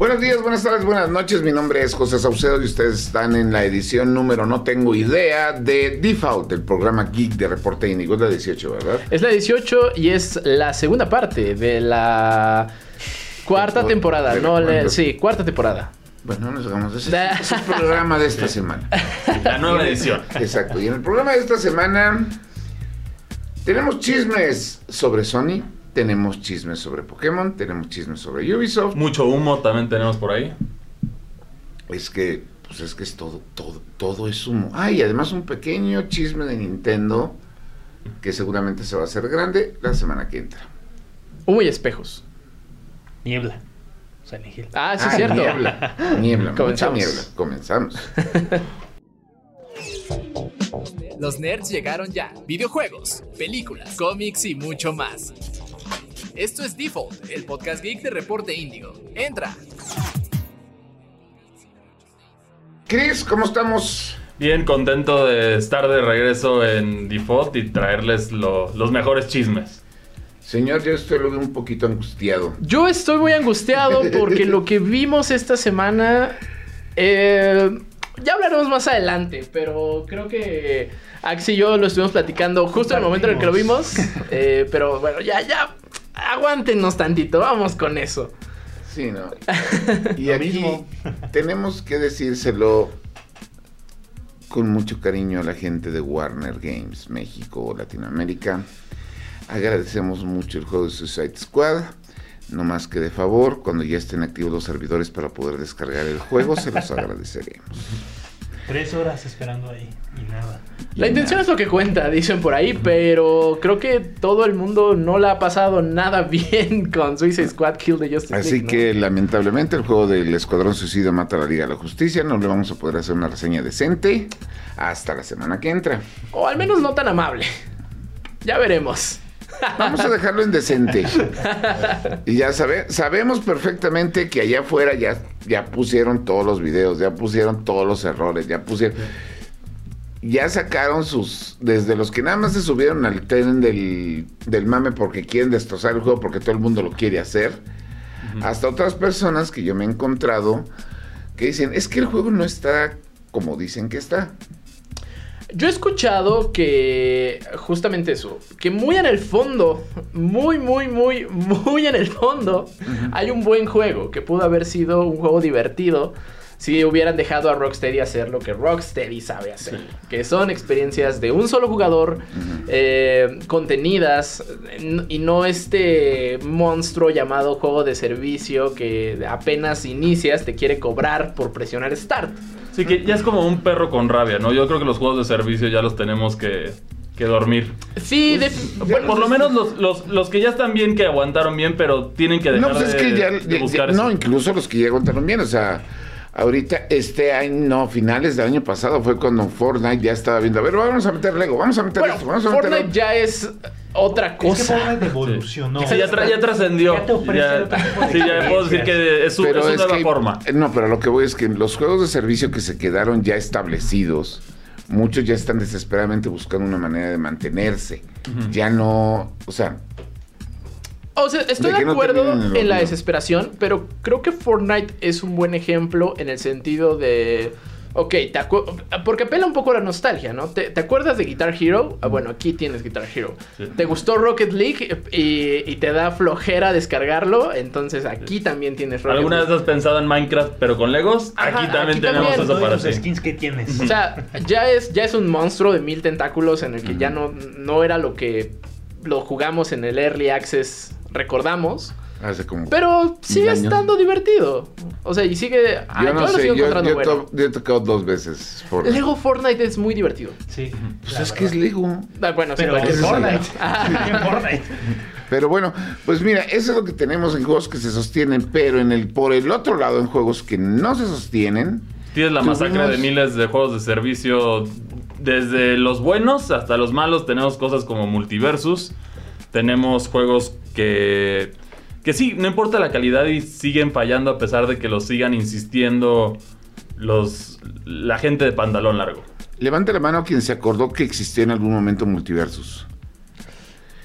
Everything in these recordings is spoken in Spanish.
Buenos días, buenas tardes, buenas noches. Mi nombre es José Saucedo y ustedes están en la edición número no tengo idea de Default, el programa geek de Reporte Índigo. Es la 18, ¿verdad? Es la 18 y es la segunda parte de la cuarta Tempo- temporada. No, le- sí, cuarta temporada. Bueno, no nos hagamos ese. Es el programa de esta semana. La nueva edición. Exacto. Y en el programa de esta semana tenemos chismes sobre Sony, tenemos chismes sobre Pokémon, tenemos chismes sobre Ubisoft. Mucho humo también tenemos por ahí. Es que, pues es que es todo, todo, todo es humo. Ah, y además un pequeño chisme de Nintendo que seguramente se va a hacer grande la semana que entra. Humo y espejos. Niebla. Ah, sí, Ah, es cierto. Niebla, niebla, mucha Comenzamos. niebla. Comenzamos. Los nerds llegaron ya. Videojuegos, películas, cómics y mucho más. Esto es Default, el podcast geek de Reporte Índigo. Entra. Chris, ¿cómo estamos? Bien contento de estar de regreso en Default y traerles lo- los mejores chismes. Señor, yo estoy luego un poquito angustiado. Yo estoy muy angustiado porque lo que vimos esta semana. eh, ya hablaremos más adelante, pero creo que Axi y yo lo estuvimos platicando justo en el momento en el que lo vimos. eh, pero bueno, ya, ya. Aguántenos tantito, vamos con eso. Sí, ¿no? Y aquí mismo. tenemos que decírselo con mucho cariño a la gente de Warner Games, México o Latinoamérica. Agradecemos mucho el juego de Suicide Squad. No más que de favor, cuando ya estén activos los servidores para poder descargar el juego, se los agradeceremos. Tres horas esperando ahí y nada. La intención es lo que cuenta, dicen por ahí, pero creo que todo el mundo no la ha pasado nada bien con Suicide Squad Kill the Justice Así League, ¿no? que lamentablemente el juego del Escuadrón Suicida mata a la Liga de la Justicia. No le vamos a poder hacer una reseña decente hasta la semana que entra. O al menos no tan amable. Ya veremos. Vamos a dejarlo en decente. Y ya sabe, sabemos perfectamente que allá afuera ya, ya pusieron todos los videos, ya pusieron todos los errores, ya pusieron. Ya sacaron sus. Desde los que nada más se subieron al tren del, del mame porque quieren destrozar el juego porque todo el mundo lo quiere hacer. Hasta otras personas que yo me he encontrado que dicen: Es que el juego no está como dicen que está. Yo he escuchado que justamente eso, que muy en el fondo, muy, muy, muy, muy en el fondo, hay un buen juego, que pudo haber sido un juego divertido si hubieran dejado a Rocksteady hacer lo que Rocksteady sabe hacer, que son experiencias de un solo jugador, eh, contenidas, y no este monstruo llamado juego de servicio que apenas inicias te quiere cobrar por presionar Start. Así que ya es como un perro con rabia, ¿no? Yo creo que los juegos de servicio ya los tenemos que, que dormir. Sí, de- bueno, Por lo menos los, los, los que ya están bien, que aguantaron bien, pero tienen que dejar No, pues es de, que ya, de ya- buscar ya- eso. no, incluso los que ya contaron bien, o sea, ahorita este año, no, finales del año pasado fue cuando Fortnite ya estaba viendo, a ver, vamos a meter Lego, vamos a meter Bueno, esto, vamos a meter Fortnite ya es otra Es que cosa. Fortnite evolucionó. Sí, ya, tra- ya trascendió. Ya te Ya- otro tipo de sí, ya puedo decir que es su, es que- forma. No, pero lo que voy es que los juegos de servicio que se quedaron ya establecidos, muchos ya están desesperadamente buscando una manera de mantenerse. Ya no, o sea, O sea, estoy De de, que no acuerdo en la desesperación, pero creo que Fortnite es un buen ejemplo en el sentido de. Ok, te porque apela un poco a la nostalgia, ¿no? ¿Te, te acuerdas de Guitar Hero? Ah, bueno, aquí tienes Guitar Hero. Sí. ¿Te gustó Rocket League y, y te da flojera descargarlo? Entonces aquí también tienes Rocket ¿Alguna vez has pensado en Minecraft pero con Legos? Ajá, aquí también aquí tenemos también. eso para los skins que tienes. O sea, ya es, ya es un monstruo de mil tentáculos en el que ya no, no era lo que lo jugamos en el Early Access, recordamos. hace como... Pero sigue años. estando divertido. O sea, y sigue. ah, yo no lo sé, sigo yo, encontrando yo bueno. to- yo he tocado dos veces Fortnite. Lego Fortnite es muy divertido. Sí. Pues es que es. Lego. Ah, bueno, sí, Pero es Fortnite. Ah. Pero bueno, pues mira, eso es lo que tenemos en juegos que se sostienen, pero en el por el otro lado, en juegos que no se sostienen, Tienes la masacre de miles de juegos de servicio. Desde los buenos hasta los malos. Tenemos cosas como Multiversus. Tenemos juegos que. Que sí, no importa la calidad y siguen fallando a pesar de que los sigan insistiendo los, la gente de pantalón largo. levante la mano quien se acordó que existió en algún momento Multiversus.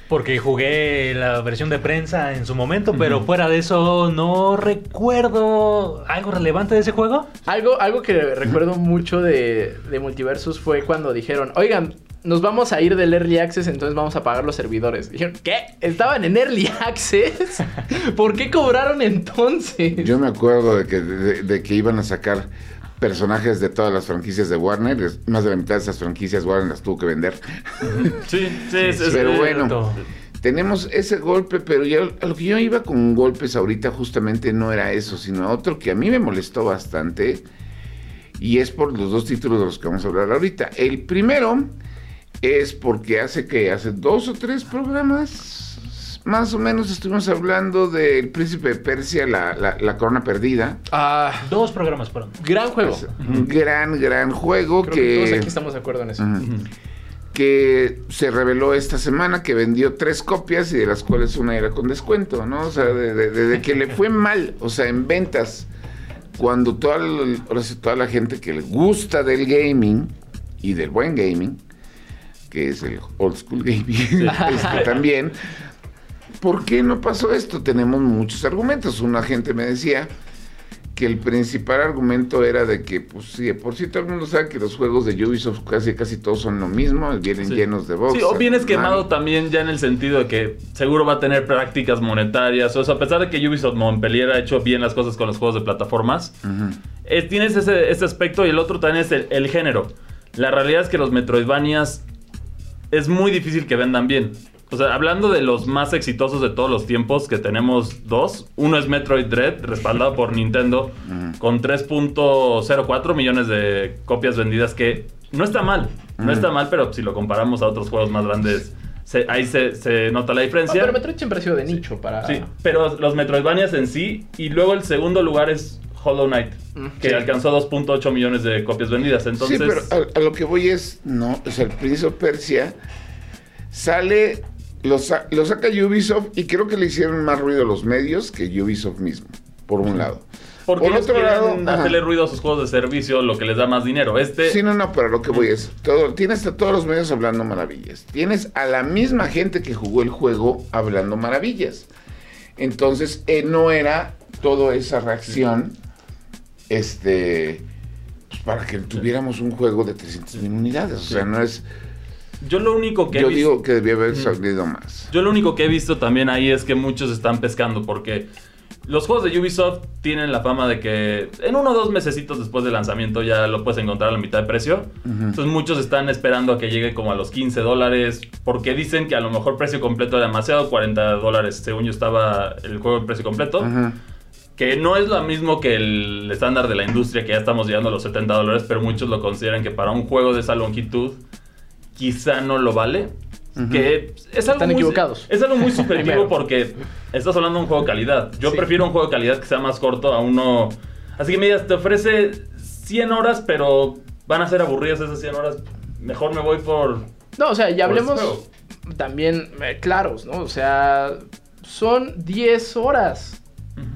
Porque jugué la versión de prensa en su momento, pero fuera de eso no recuerdo algo relevante de ese juego. Algo, algo que recuerdo mucho de, de Multiversus fue cuando dijeron, oigan, nos vamos a ir del Early Access, entonces vamos a pagar los servidores. Dijeron, ¿qué? ¿Estaban en Early Access? ¿Por qué cobraron entonces? Yo me acuerdo de que, de, de que iban a sacar personajes de todas las franquicias de Warner. Más de la mitad de esas franquicias Warner las tuvo que vender. Sí, sí, es- Pero es- bueno, tenemos ese golpe, pero ya a lo que yo iba con golpes ahorita justamente no era eso, sino otro que a mí me molestó bastante. Y es por los dos títulos de los que vamos a hablar ahorita. El primero es porque hace que hace dos o tres programas, más o menos, estuvimos hablando del Príncipe de Persia, la, la- la corona perdida. Ah, Dos programas fueron. gran juego. Es un gran, gran juego Creo que todos que, aquí estamos de acuerdo en eso. Que se reveló esta semana que vendió tres copias y de las cuales una era con descuento, ¿no? O sea, de, de- de- de que le fue mal, o sea, en ventas, cuando toda, el- ahora sí, toda la gente que le gusta del gaming y del buen gaming, que es el old school gaming, este, también, ¿por qué no pasó esto? Tenemos muchos argumentos. Una gente me decía que el principal argumento era de que, pues sí, por sí todo el mundo sabe que los juegos de Ubisoft casi casi todos son lo mismo, vienen Sí. llenos de bugs. Sí, o vienes quemado también ya en el sentido de que seguro va a tener prácticas monetarias. O sea, a pesar de que Ubisoft Montpellier ha hecho bien las cosas con los juegos de plataformas, tienes ese, ese aspecto y el otro también es el, el género. La realidad es que los Metroidvanias es muy difícil que vendan bien. O sea, hablando de los más exitosos de todos los tiempos, que tenemos dos. Uno es Metroid Dread, respaldado por Nintendo, con 3.04 millones de copias vendidas, que no está mal. No está mal, pero si lo comparamos a otros juegos más grandes, se- ahí se, se nota la Ah, diferencia. pero Metroid siempre ha sido de nicho para... Sí, pero los Metroidvanias en sí. Y luego el segundo lugar es Hollow Knight, que sí. alcanzó 2.8 millones de copias vendidas. Entonces, sí, pero a, a lo que voy es, no, o sea, el Prince of Persia sale, lo, sa- lo saca Ubisoft y creo que le hicieron más ruido a los medios que Ubisoft mismo, por un lado. porque por otro lado, hacerle ruido a sus juegos de servicio, lo que les da más dinero. Este, Sí, no, no, pero a lo que voy es, todo, tienes a todos los medios hablando maravillas. Tienes a la misma gente que jugó el juego hablando maravillas. Entonces, eh, no era toda esa reacción, este, pues, para que tuviéramos un juego de 300 mil unidades. O sea, no es, yo lo único que he yo visto- digo que debía haber salido más. Yo lo único que he visto también ahí es que muchos están pescando porque los juegos de Ubisoft tienen la fama de que en uno o dos mesecitos después del lanzamiento ya lo puedes encontrar a la mitad de precio. Entonces muchos están esperando a que llegue como a los 15 dólares porque dicen que a lo mejor precio completo era demasiado, 40 dólares según yo estaba el juego en precio completo. Que no es lo mismo que el estándar de la industria, que ya estamos llegando a los 70 dólares, pero muchos lo consideran que para un juego de esa longitud quizá no lo vale. Que es algo Están muy, equivocados. Es algo muy subjetivo porque estás hablando de un juego de calidad. Yo Sí. prefiero un juego de calidad que sea más corto a uno... Así que me digas, te ofrece 100 horas, pero van a ser aburridas esas 100 horas. Mejor me voy por... No, o sea, ya hablemos también eh, claros, ¿no? O sea, son 10 horas.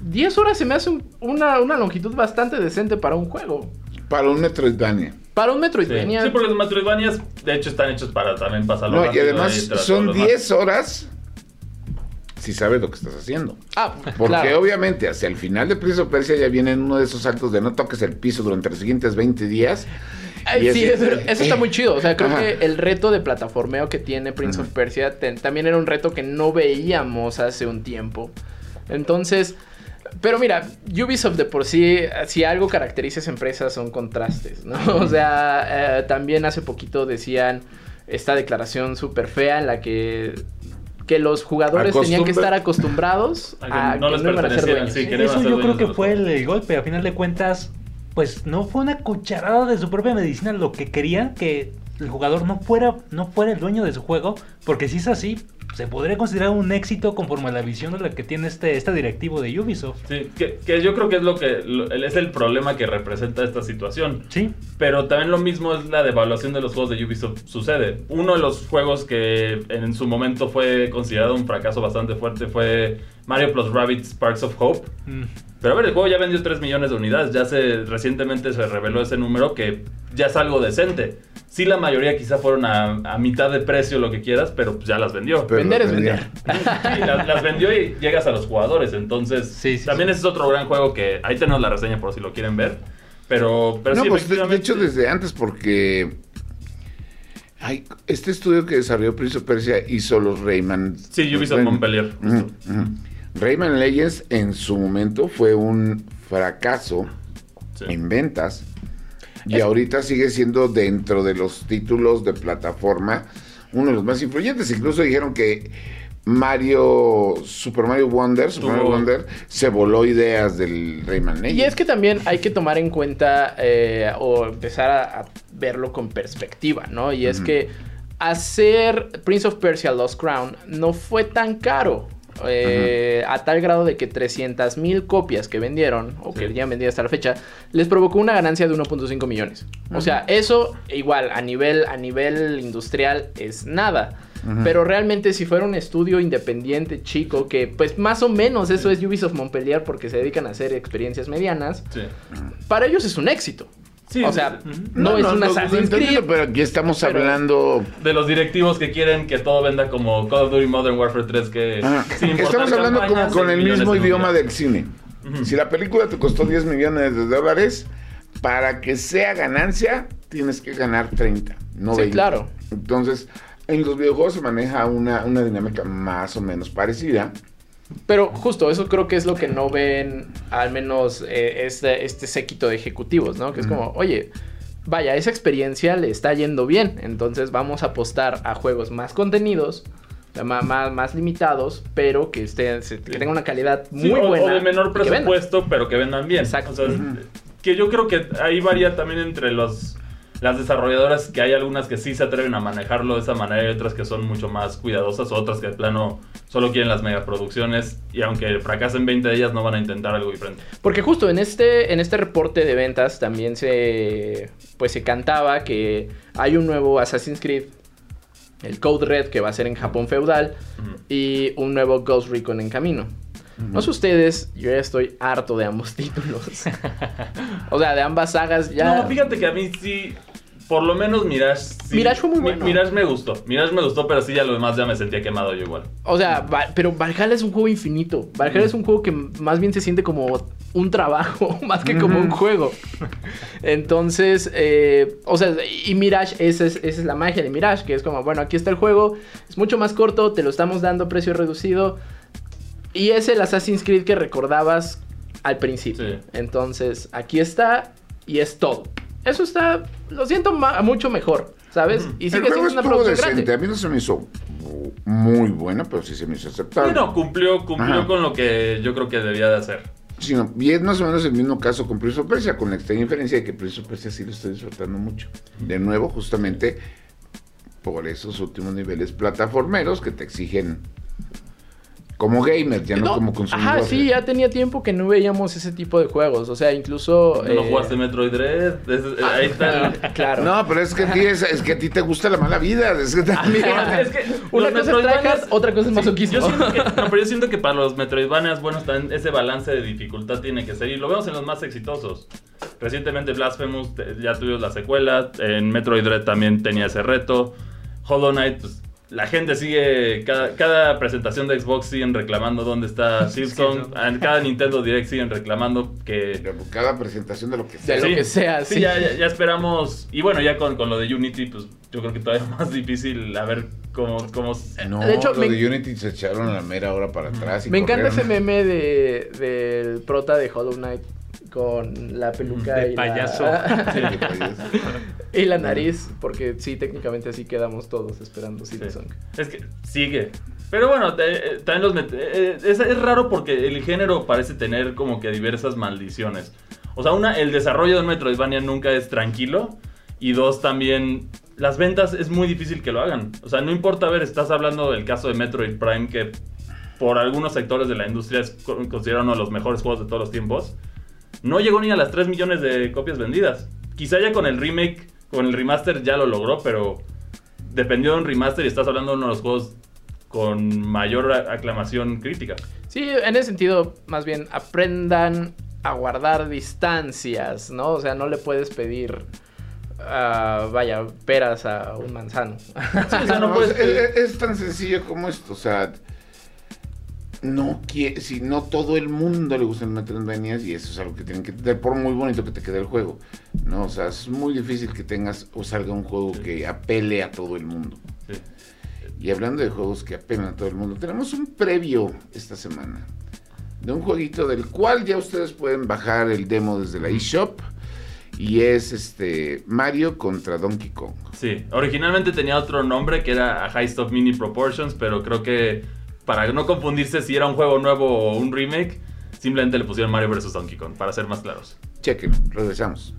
10 horas se me hace un- una, una longitud bastante decente para un juego. Para un Metroidvania. Para un Sí. Metroidvania. Sí, porque los Metroidvanias, de hecho, están hechos para también pasarlo No, y además son todos los demás. 10 horas si sabes lo que estás haciendo. Ah, Porque claro. obviamente hacia el final de Prince of Persia ya viene uno de esos actos de no toques el piso durante los siguientes 20 días. Ay, Y sí, es- eso, eso está muy chido. O sea, creo Ajá. que el reto de plataformeo que tiene Prince of Persia te- también era un reto que no veíamos hace un tiempo. Entonces, pero mira, Ubisoft de por sí, si algo caracteriza a esa empresa son contrastes, ¿no? O sea, eh, también hace poquito decían esta declaración súper fea en la que que los jugadores tenían que estar acostumbrados A que a no que les no iban a ser dueños. sí, Eso yo creo que fue el golpe. A final de cuentas, pues no fue una cucharada de su propia medicina lo que querían que el jugador no fuera, no fuera el dueño de su juego. Porque si es así, se podría considerar un éxito conforme a la visión de la que tiene este, este directivo de Ubisoft. Sí, que, que yo creo que es lo que lo- es el problema que representa esta situación. Sí. Pero también lo mismo es la devaluación de los juegos de Ubisoft sucede. Uno de los juegos que en su momento fue considerado un fracaso bastante fuerte fue Mario Plus Rabbids Sparks of Hope. Mm. Pero a ver, el juego ya vendió 3 millones de unidades. Ya se recientemente se reveló ese número que ya es algo decente. Sí, la mayoría quizá fueron a, a mitad de precio, lo que quieras, pero pues ya las vendió. Pero Vender es vender. Sí, las, las vendió y llegas a los jugadores. Entonces, Sí, sí, también sí. ese es otro gran juego que ahí tenemos la reseña por si lo quieren ver. Pero, pero no, sí, pues de, hecho desde antes porque ay, este estudio que desarrolló Prince of Persia hizo los Rayman. Sí, Ubisoft Montpellier, Ujú, justo. Rayman Legends en su momento fue un fracaso Sí. en ventas y Es- ahorita sigue siendo dentro de los títulos de plataforma uno de los más influyentes. Incluso dijeron que Mario, Super Mario Wonder, Super Mario Wonder, se voló ideas del Rayman Legends. Y es que también hay que tomar en cuenta eh, o empezar a, a verlo con perspectiva, ¿no? Y es que hacer Prince of Persia Lost Crown no fue tan caro. Eh, a tal grado de que 300 mil copias que vendieron, o que ya vendido hasta la fecha, les provocó una ganancia de 1.5 millones. O sea, eso igual a nivel, a nivel industrial es nada. Pero realmente si fuera un estudio independiente chico, que pues más o menos eso es Ubisoft Montpellier porque se dedican a hacer experiencias medianas, Sí. para ellos es un éxito. Sí, o sea, ujú. no, es un lo- lo Assassin's entiendo, Creed. Pero aquí estamos pero- hablando. De los directivos que quieren que todo venda como Call of Duty Modern Warfare 3 que... Estamos hablando como con el mismo un idioma del cine. Si la película te costó 10 millones de dólares, para que sea ganancia, tienes que ganar 30, no Sí, 20. claro. Entonces, en los videojuegos se maneja una, una dinámica más o menos parecida. Pero justo eso creo que es lo que no ven al menos eh, este, este séquito de ejecutivos, ¿no? Que es como, oye, vaya, esa experiencia le está yendo bien, entonces vamos a apostar a juegos más contenidos, más, más, más limitados, pero que, estén, que tengan una calidad Sí, muy o, buena. o de menor que presupuesto, pero que vendan bien. Exacto. O sea, que yo creo que ahí varía también entre los las desarrolladoras que hay algunas que sí se atreven a manejarlo de esa manera y otras que son mucho más cuidadosas, otras que de plano solo quieren las megaproducciones y aunque fracasen 20 de ellas no van a intentar algo diferente. Porque justo en este, en este reporte de ventas también se, pues se cantaba que hay un nuevo Assassin's Creed, el Code Red, que va a ser en Japón feudal, Ujú. y un nuevo Ghost Recon en camino. No sé ustedes, yo ya estoy harto de ambos títulos. o sea, de ambas sagas ya... No, fíjate que a mí sí, por lo menos Mirage. sí- Mirage fue muy bueno. Mirage me gustó. Mirage me gustó, pero sí, ya lo demás ya me sentía quemado yo igual. O sea, Va- pero Valhalla es un juego infinito. Valhalla es un juego que más bien se siente como un trabajo, más que como un juego. Entonces, eh, o sea, y Mirage, esa es, esa es la magia de Mirage, que es como, bueno, aquí está el juego, es mucho más corto, te lo estamos dando a precio reducido. Y es el Assassin's Creed que recordabas al principio. Sí. Entonces, aquí está y es todo. Eso está, lo siento mucho mejor, ¿sabes? Y el sigue siendo una producción decente. grande. A mí no se me hizo muy buena, pero sí se me hizo aceptable. Bueno, cumplió, cumplió Ajá. con lo que yo creo que debía de hacer. Sino- y es más o menos el mismo caso con Prince of Persia, con la extraña diferencia de que Prince of Persia sí lo estoy disfrutando mucho. De nuevo, justamente por esos últimos niveles plataformeros que te exigen como gamer, ya no, No, como consumidor. Ajá, sí, ya tenía tiempo que no veíamos ese tipo de juegos. O sea, incluso. ¿No eh, jugaste Metroid Dread? Es- eh, ahí está. el- Claro. No, pero es que a ti, es, es que a ti te gusta la mala vida. Es que también- Es que Una cosa es tryhard, otra cosa es Sí, masoquismo. yo siento que, no, pero yo siento que para los Metroidvanias, bueno, también ese balance de dificultad tiene que ser. Y lo vemos en los más exitosos. Recientemente Blasphemous eh, ya tuvimos la secuela. En Metroid Dread también tenía ese reto. Hollow Knight, pues la gente sigue. Cada, cada presentación de Xbox siguen reclamando dónde está Silksong. En cada Nintendo Direct siguen reclamando que. Cada presentación de lo que De sea. lo que sea, sí. ya, ya, ya esperamos. Y bueno, ya con, con lo de Unity, pues yo creo que todavía más difícil a ver cómo. cómo No, De hecho, lo me- de Unity se echaron a la mera hora para atrás. y Me encanta ese meme de, del prota de Hollow Knight con la peluca De y, payaso. La, y la nariz, porque sí, técnicamente así quedamos todos esperando Sí. Silksong. Es que sigue. Pero bueno, eh, eh, también los met- eh, es, es raro porque el género parece tener como que diversas maldiciones. O sea, una, el desarrollo de un Metroidvania nunca es tranquilo. Y dos, también las ventas es muy difícil que lo hagan. O sea, no importa, a ver, estás hablando del caso de Metroid Prime que por algunos sectores de la industria es co- considerado uno de los mejores juegos de todos los tiempos. No llegó ni a las 3 millones de copias vendidas. Quizá ya con el remake, con el remaster ya lo logró, pero dependió de un remaster y estás hablando de uno de los juegos con mayor aclamación crítica. Sí, en ese sentido, más bien aprendan a guardar distancias, ¿no? O sea, no le puedes pedir, ah, vaya, peras a un manzano. Sí, o sea, no No, puedes- es, es- es tan sencillo como esto, o sea, no quiere, si no todo el mundo le gustan las Metroidvanias y eso es algo que tienen que tener, por muy bonito que te quede el juego, ¿no? O sea, es muy difícil que tengas o salga un juego que apele a todo el mundo. Sí. Y hablando de juegos que apelan a todo el mundo, tenemos un previo esta semana de un jueguito del cual ya ustedes pueden bajar el demo desde la eShop y es este Mario contra Donkey Kong. Sí, originalmente tenía otro nombre que era Heist of Mini Proportions, pero creo que para no confundirse si era un juego nuevo o un remake, simplemente le pusieron Mario vs. Donkey Kong, para ser más claros. Chequen, regresamos.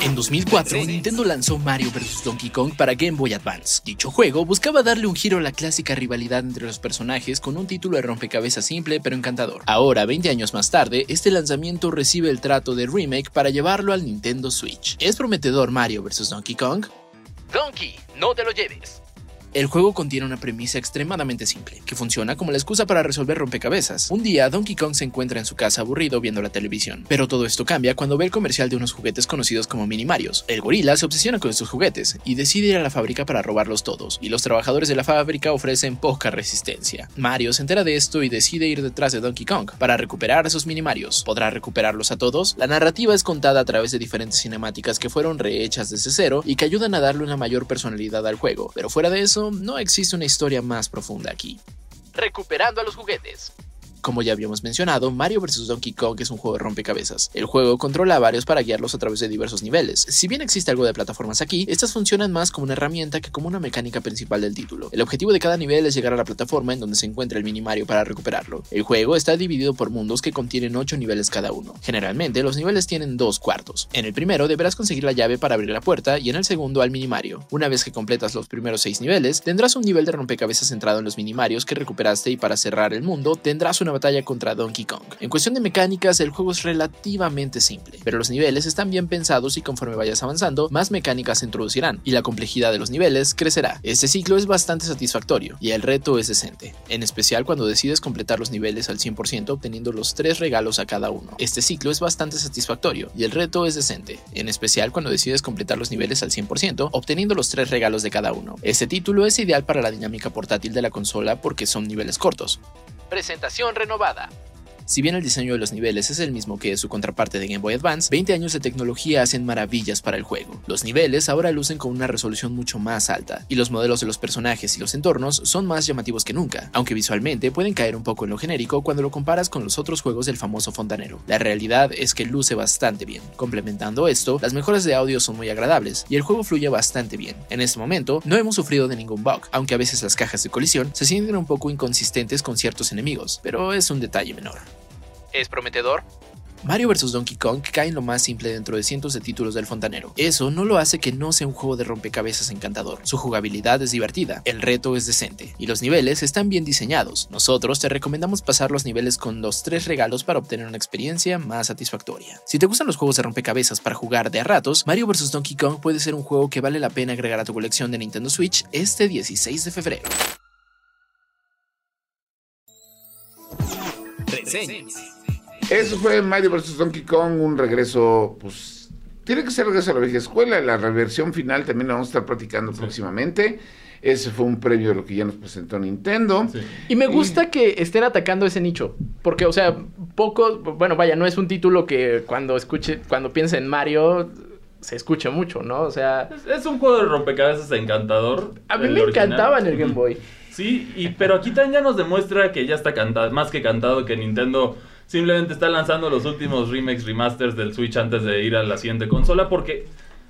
En 2004, Nintendo lanzó Mario vs. Donkey Kong para Game Boy Advance. Dicho juego buscaba darle un giro a la clásica rivalidad entre los personajes con un título de rompecabezas simple pero encantador. Ahora, 20 años más tarde, este lanzamiento recibe el trato de remake para llevarlo al Nintendo Switch. ¿Es prometedor Mario vs. Donkey Kong? Donkey, no te lo lleves. El juego contiene una premisa extremadamente simple, que funciona como la excusa para resolver rompecabezas. Un día, Donkey Kong se encuentra en su casa aburrido viendo la televisión, pero todo esto cambia cuando ve el comercial de unos juguetes conocidos como Mini Marios. El gorila se obsesiona con estos juguetes y decide ir a la fábrica para robarlos todos, y los trabajadores de la fábrica ofrecen poca resistencia. Mario se entera de esto y decide ir detrás de Donkey Kong para recuperar a sus Mini Marios. ¿Podrá recuperarlos a todos? La narrativa es contada a través de diferentes cinemáticas que fueron rehechas desde cero y que ayudan a darle una mayor personalidad al juego, pero fuera de eso, no existe una historia más profunda aquí. Recuperando a los juguetes. Como ya habíamos mencionado, Mario vs. Donkey Kong es un juego de rompecabezas. El juego controla a varios para guiarlos a través de diversos niveles. Si bien existe algo de plataformas aquí, estas funcionan más como una herramienta que como una mecánica principal del título. El objetivo de cada nivel es llegar a la plataforma en donde se encuentra el mini Mario para recuperarlo. El juego está dividido por mundos que contienen 8 niveles cada uno. Generalmente, los niveles tienen dos cuartos. En el primero deberás conseguir la llave para abrir la puerta y en el segundo al mini Mario. Una vez que completas los primeros 6 niveles, tendrás un nivel de rompecabezas centrado en los mini Marios que recuperaste y para cerrar el mundo tendrás una batalla contra Donkey Kong. En cuestión de mecánicas, el juego es relativamente simple, pero los niveles están bien pensados y conforme vayas avanzando, más mecánicas se introducirán y la complejidad de los niveles crecerá. Este ciclo es bastante satisfactorio y el reto es decente, en especial cuando decides completar los niveles al 100% obteniendo los tres regalos a cada uno. Este ciclo es bastante satisfactorio y el reto es decente, en especial cuando decides completar los niveles al 100% obteniendo los tres regalos de cada uno. Este título es ideal para la dinámica portátil de la consola porque son niveles cortos. Presentación renovada. Si bien el diseño de los niveles es el mismo que su contraparte de Game Boy Advance, 20 años de tecnología hacen maravillas para el juego. Los niveles ahora lucen con una resolución mucho más alta, y los modelos de los personajes y los entornos son más llamativos que nunca, aunque visualmente pueden caer un poco en lo genérico cuando lo comparas con los otros juegos del famoso fontanero. La realidad es que luce bastante bien. Complementando esto, las mejoras de audio son muy agradables, y el juego fluye bastante bien. En este momento, no hemos sufrido de ningún bug, aunque a veces las cajas de colisión se sienten un poco inconsistentes con ciertos enemigos, pero es un detalle menor. ¿Es prometedor? Mario vs. Donkey Kong cae en lo más simple dentro de cientos de títulos del fontanero. Eso no lo hace que no sea un juego de rompecabezas encantador. Su jugabilidad es divertida, el reto es decente y los niveles están bien diseñados. Nosotros te recomendamos pasar los niveles con los tres regalos para obtener una experiencia más satisfactoria. Si te gustan los juegos de rompecabezas para jugar de a ratos, Mario vs. Donkey Kong puede ser un juego que vale la pena agregar a tu colección de Nintendo Switch este 16 de febrero. Reseñas. Eso fue Mario vs. Donkey Kong, un regreso, pues, tiene que ser regreso a la vieja escuela. La reversión final también la vamos a estar platicando próximamente. Ese fue un previo de lo que ya nos presentó Nintendo. Sí. Y me gusta que estén atacando ese nicho. Porque, o sea, poco. Bueno, vaya, no es un título que cuando escuche, cuando piense en Mario, se escuche mucho, ¿no? O sea, Es, es un juego de rompecabezas encantador. a mí me original. encantaba en el Game. Boy. Sí, y, pero aquí también ya nos demuestra que ya está cantado, más que cantado, que Nintendo simplemente está lanzando los últimos remakes, remasters del Switch antes de ir a la siguiente consola. Porque,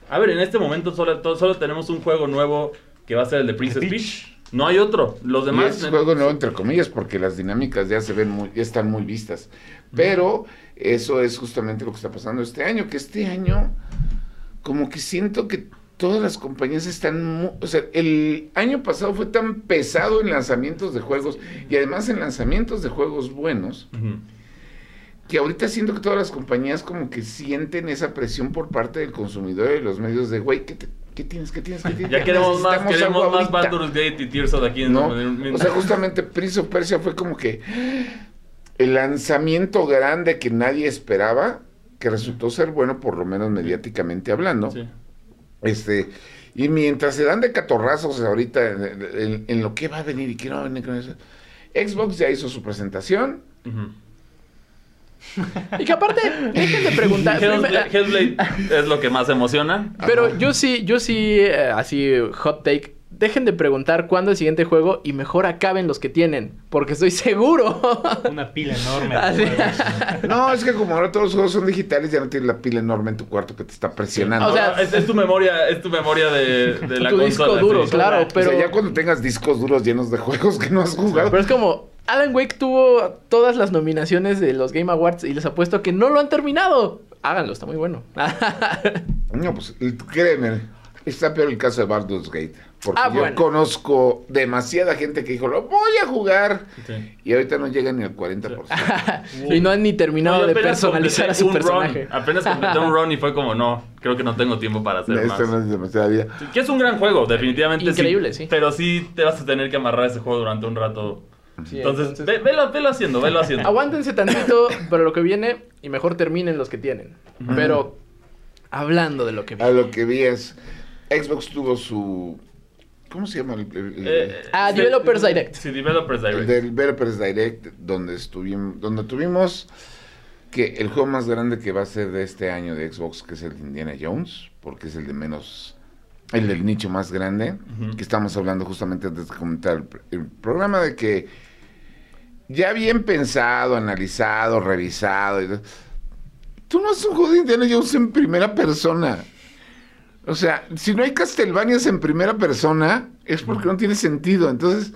a ver, en este momento solo, solo tenemos un juego nuevo que va a ser el de Princess Peach. Peach. No hay otro. Los Y demás. es juego nuevo entre comillas porque las dinámicas ya se ven muy, ya están muy vistas. Pero eso es justamente lo que está pasando este año, que este año como que siento que todas las compañías están, o sea, el año pasado fue tan pesado en lanzamientos de juegos y además en lanzamientos de juegos buenos. Que ahorita siento que todas las compañías como que sienten esa presión por parte del consumidor y los medios de, güey, ¿qué, te- qué tienes? ¿Qué tienes? ¿Qué tienes? Ya queremos más, queremos más ahorita". Baldur's Gate y Tears of the Kingdom. ¿no? en un- O sea, justamente Prince of Persia fue como que el lanzamiento grande que nadie esperaba, que resultó ser bueno, por lo menos mediáticamente hablando. Sí. Este, y mientras se dan de catorrazos ahorita en, en- en lo que va a venir y qué no va a venir con eso, Xbox ya hizo su presentación. Ujú. Y que aparte, dejen de preguntar. Hellblade, Hellblade es lo que más emociona. Pero yo sí, yo sí, eh, así, hot take. Dejen de preguntar cuándo el siguiente juego y mejor acaben los que tienen. Porque estoy seguro. Una pila enorme. de. No, es que como ahora todos los juegos son digitales, ya no tienes la pila enorme en tu cuarto que te está presionando. O sea, es, es tu memoria, es tu memoria de, de la Tu consola. disco duro, sí. claro, O pero. sea, ya cuando tengas discos duros llenos de juegos que no has jugado. Pero es como, Alan Wake tuvo todas las nominaciones de los Game Awards y les apuesto que no lo han terminado. Háganlo, está muy bueno. No, pues créeme, está peor el caso de Baldur's Gate. Porque Ah, yo bueno. conozco demasiada gente que dijo, lo voy a jugar. Sí. Y ahorita no llega ni al 40%. y no han ni terminado de personalizar a su personaje. run. Apenas completé un run y fue como, no, creo que no tengo tiempo para hacer más. Esto no es demasiada vida. Que es un gran juego, definitivamente. Increíble, sí. Pero sí te vas a tener que amarrar ese juego durante un rato. Sí, entonces, entonces- ve- velo, velo haciendo, velo haciendo. Aguántense tantito para lo que viene y mejor terminen los que tienen. Pero hablando de lo que A viene. lo que vi es, Xbox tuvo su... ¿Cómo se llama? El, el- el- Eh, Ah, Developers Direct. Sí, Developers el Direct. Developers Direct, donde, estuvimos, donde tuvimos que el juego más grande que va a ser de este año de Xbox, que es el de Indiana Jones, porque es el de menos... El del nicho más grande, que estamos hablando justamente antes de comentar el, pr- el programa de que ya bien pensado, analizado, revisado. y- Tú no haces un juego de Indiana Jones en primera persona. O sea, si no hay Castlevanias en primera persona, es porque no tiene sentido. Entonces,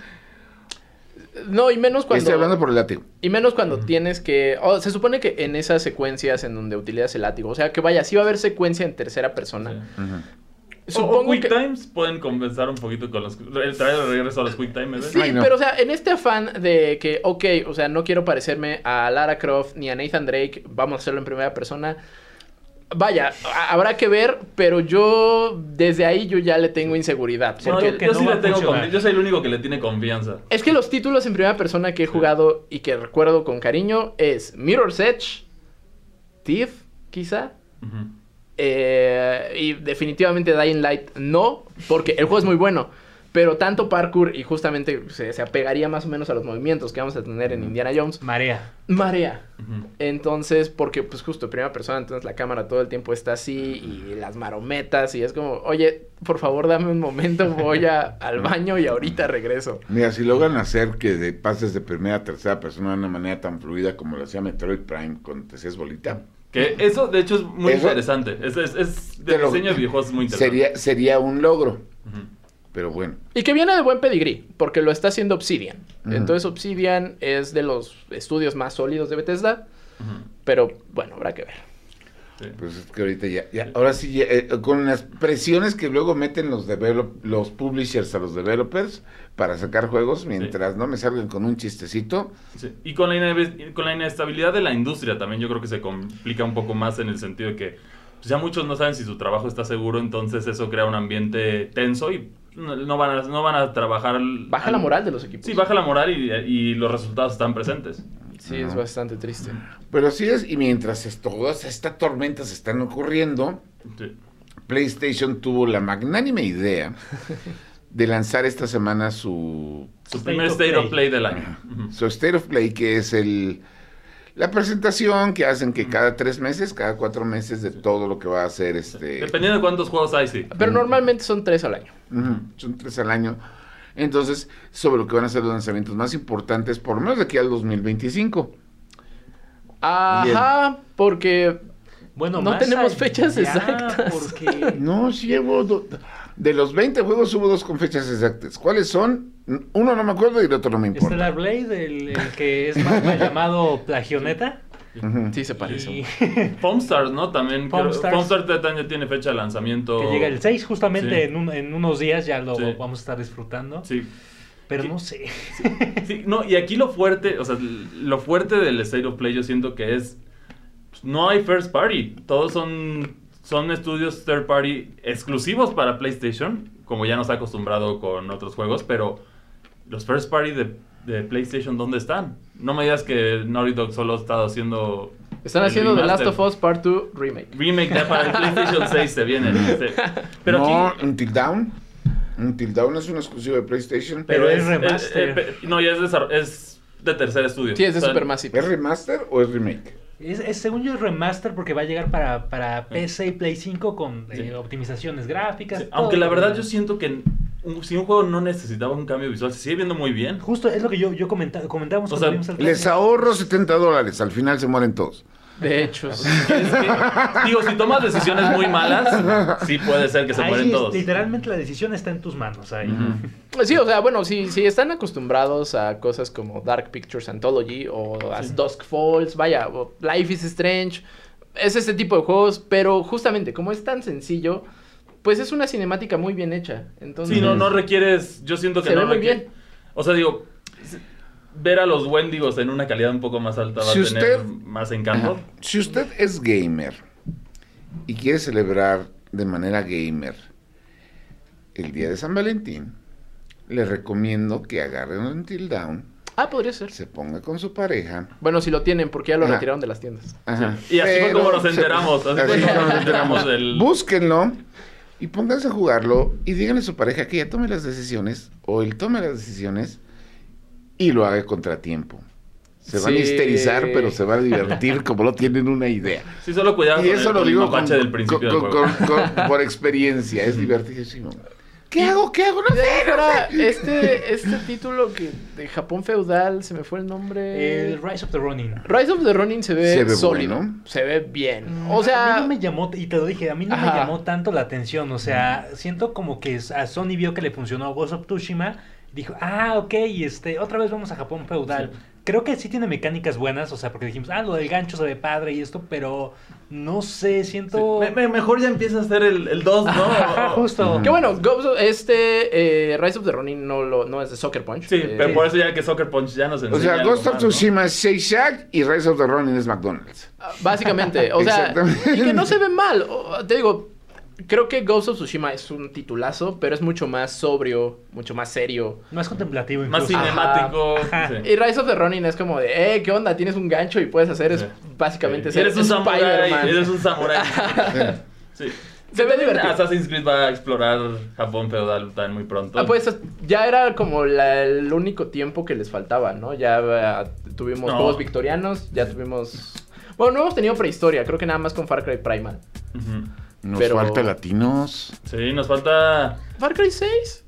No, y menos cuando. estoy hablando por el látigo. Y menos cuando tienes que. oh, se supone que en esas secuencias en donde utilizas el látigo. O sea, que vaya, sí va a haber secuencia en tercera persona. Ujú. O- o Supongo Quick que. Times pueden compensar un poquito con los. El traer de regreso a los Quick Time Events. Sí, Ay, no. pero o sea, en este afán de que, ok, o sea, no quiero parecerme a Lara Croft ni a Nathan Drake, vamos a hacerlo en primera persona. Vaya, habrá que ver, pero yo desde ahí yo ya le tengo inseguridad. No, Porque yo, que yo no sí va le a tengo funcionar. confi- Yo soy el único que le tiene confianza. es que los títulos en primera persona que he jugado y que recuerdo con cariño es Mirror's Edge, Thief, quizá. Eh, y definitivamente Dying Light no, porque el juego es muy bueno. Pero tanto parkour y justamente se, se apegaría más o menos a los movimientos que vamos a tener en Indiana Jones. Marea. Marea. Entonces, porque pues justo primera persona, entonces la cámara todo el tiempo está así y las marometas y es como, oye, por favor dame un momento, voy a- al baño y ahorita regreso. Mira, si logran hacer que de pases de primera a tercera persona de una manera tan fluida como lo hacía Metroid Prime con te hacías bolita, Que eso, de hecho, es muy Eso- interesante. Es, es, es de diseño de videojuegos es muy interesante. sería, sería un logro. Pero bueno. Y que viene de buen pedigrí, porque lo está haciendo Obsidian. Entonces Obsidian es de los estudios más sólidos de Bethesda, pero bueno, habrá que ver. Sí. Pues es que ahorita ya, ya ahora sí, ya, eh, con las presiones que luego meten los develop- los publishers a los developers para sacar juegos, mientras no me salgan con un chistecito, Sí. Y con la, ine- con la inestabilidad de la industria también yo creo que se complica un poco más en el sentido de que pues, ya muchos no saben si su trabajo está seguro, entonces eso crea un ambiente tenso y no, no van, a, no van a trabajar... al- Baja la moral de los equipos. Sí, baja la moral y, y los resultados están presentes. Sí, es bastante triste. pero sí es, y mientras es, todas estas tormentas están ocurriendo, Sí. PlayStation tuvo la magnánime idea de lanzar esta semana su, Su State primer of State of Play. Play del año. Su State of Play, que es el la presentación que hacen que cada tres meses, cada cuatro meses de todo lo que va a hacer este... Dependiendo de cuántos juegos hay, sí. Pero normalmente son tres al año. Ujú, Son tres al año. Entonces, sobre lo que van a ser los lanzamientos más importantes, por lo menos de aquí al 2025. Ajá, porque Bueno, No tenemos allá, fechas exactas. Porque No, sí hubo... do- De los 20 juegos hubo dos con fechas exactas. ¿Cuáles son? Uno no me acuerdo y el otro no me importa. Stellar Blade, el, el que es más mal llamado Plagioneta. Sí se parece. y- ¿no? También. También ya tiene fecha de lanzamiento. que llega el 6 justamente Sí. en, un- en unos días, ya lo Sí. vamos a estar disfrutando. Sí. pero no sé. Sí, no, y aquí lo fuerte, o sea, lo fuerte del State of Play yo siento que es, pues, no hay first party, todos son, son estudios third party exclusivos para PlayStation, como ya nos ha acostumbrado con otros juegos, pero los first party de, de PlayStation, ¿dónde están? No me digas que Naughty Dog solo ha estado haciendo... Están haciendo The Last of Us Part 2 Remake. Remake ya para el PlayStation 6 se viene. Pero no, aquí... Until Dawn. Until Dawn es un exclusivo de PlayStation. Pero es remaster. eh, no, ya es, de tercer estudio. Sí, es de O sea, Supermassive. ¿Es remaster o es remake? Es, es- según yo es remaster porque va a llegar para, para PC y Play 5 con eh, optimizaciones gráficas. Sí, aunque la verdad yo siento que si un juego no necesitaba un cambio visual, se sigue viendo muy bien. Justo es lo que yo, yo comenta- comentábamos O sea, Les ahorro 70 dólares. Al final se mueren todos. De hecho, sí. Es que, digo, si tomas decisiones muy malas, sí puede ser que se Ahí mueren es- todos. Literalmente la decisión está en tus manos. Ahí. Ujú. Sí, o sea, bueno, si, si están acostumbrados a cosas como Dark Pictures Anthology o As Dusk Falls, vaya, Life is Strange, es este tipo de juegos, pero justamente como es tan sencillo, pues es una cinemática muy bien hecha. Entonces, Sí, no, no requieres, yo siento que Se no ve muy requiere- bien. O sea, digo, ver a los Wendigos en una calidad un poco más alta va Si a tener usted- más encanto. Ajá. Si usted es gamer y quiere celebrar de manera gamer el día de San Valentín, le recomiendo que agarre un Until Dawn, Ah, podría ser. se ponga con su pareja. Bueno, si lo tienen, porque ya lo Ajá. retiraron de las tiendas. Ajá. Y así fue como nos enteramos, así así fue como nos enteramos del- Búsquenlo y pónganse a jugarlo y díganle a su pareja que ella tome las decisiones o él tome las decisiones y lo haga contratiempo. Se van a histerizar, pero se van a divertir como no tienen una idea. Sí, solo cuidado Y con eso el, lo digo con- del principio con- del con- por experiencia, es divertidísimo. ¿Qué hago? ¿Qué hago? No sé, no este, este título que de Japón feudal, se me fue el nombre. El Rise of the Ronin. Rise of the Ronin se ve, Se ve sólido. bueno. Se ve bien. Mm, O sea, a mí no me llamó, y te lo dije, a mí no Ajá. me llamó tanto la atención. O sea, siento como que a Sony vio que le funcionó a Ghost of Tsushima. Dijo, ah, ok, y este, otra vez vamos a Japón feudal. Sí. Creo que sí tiene mecánicas buenas, o sea, porque dijimos, ah, lo del gancho se ve padre y esto, pero no sé, siento. Me- me- mejor ya empieza a ser el, el 2, Ajá, ¿no? justo. Que bueno, este eh, Rise of the Ronin no, lo, no es de Soccer Punch. Sí, Eh, pero por eso ya que Soccer Punch ya nos O enseña sea, algo Ghost of. Tsushima es Shake Shack y Rise of the Ronin es McDonald's. Básicamente, o sea, y que no se ve mal. O- te digo, creo que Ghost of Tsushima es un titulazo, pero es mucho más sobrio, mucho más serio. Más contemplativo Más incluso. cinemático. Ajá. sí. Y Rise of the Ronin es como de, eh, ¿qué onda? Tienes un gancho y puedes hacer, es Sí. básicamente Sí. Eres un samurái, Spider-Man. eres un samurái. sí. Se ve divertido. Assassin's Creed va a explorar Japón feudal también muy pronto. Ah, pues ya era como la- el único tiempo que les faltaba, ¿no? Ya eh, tuvimos No. juegos victorianos, ya tuvimos... Bueno, no hemos tenido prehistoria, creo que nada más con Far Cry Primal. Ujú. Nos Pero- falta latinos. Sí, nos falta ¿Far Cry 6?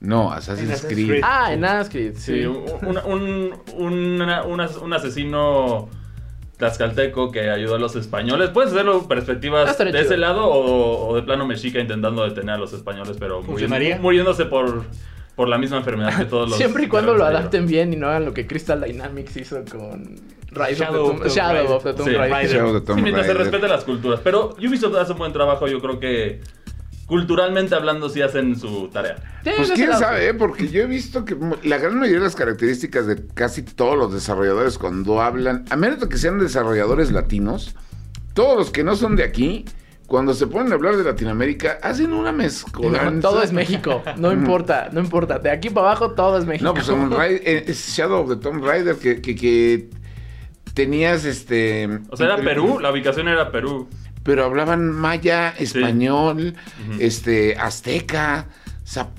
No, Assassin's Assassin's Creed. Creed. Ah, en Assassin's Creed, sí, sí. un, un, un, una- un as- un asesino tlaxcalteco que ayudó a los españoles. Puedes hacerlo Ah, perspectivas estaría de chido. ese lado o, o de plano mexica intentando detener a los españoles, pero muriendo- muriéndose por, por la misma enfermedad que todos los... Siempre y cuando lo adapten bien y no hagan lo que Crystal Dynamics hizo con Rise Shadow of the Tomb, of the Shadow Raider. of the Tomb Sí, Raider. Raider. Shadow of the Sí, Tomb mientras se Raider. respete las culturas. Pero Ubisoft hace un buen trabajo, yo creo que culturalmente hablando sí hacen su tarea. Pues quién lado. sabe, ¿eh? porque yo he visto que la gran mayoría de las características de casi todos los desarrolladores cuando hablan, a menos de que sean desarrolladores latinos, todos los que no son de aquí, cuando se ponen a hablar de Latinoamérica, hacen una mezcolanza. No, todo es México, no importa, no importa. De aquí para abajo todo es México. No, pues un Ra- eh, es Shadow of the Tomb Raider que, que, que tenías este... O sea, era Perú, la ubicación era Perú. Pero hablaban maya, español, este, azteca,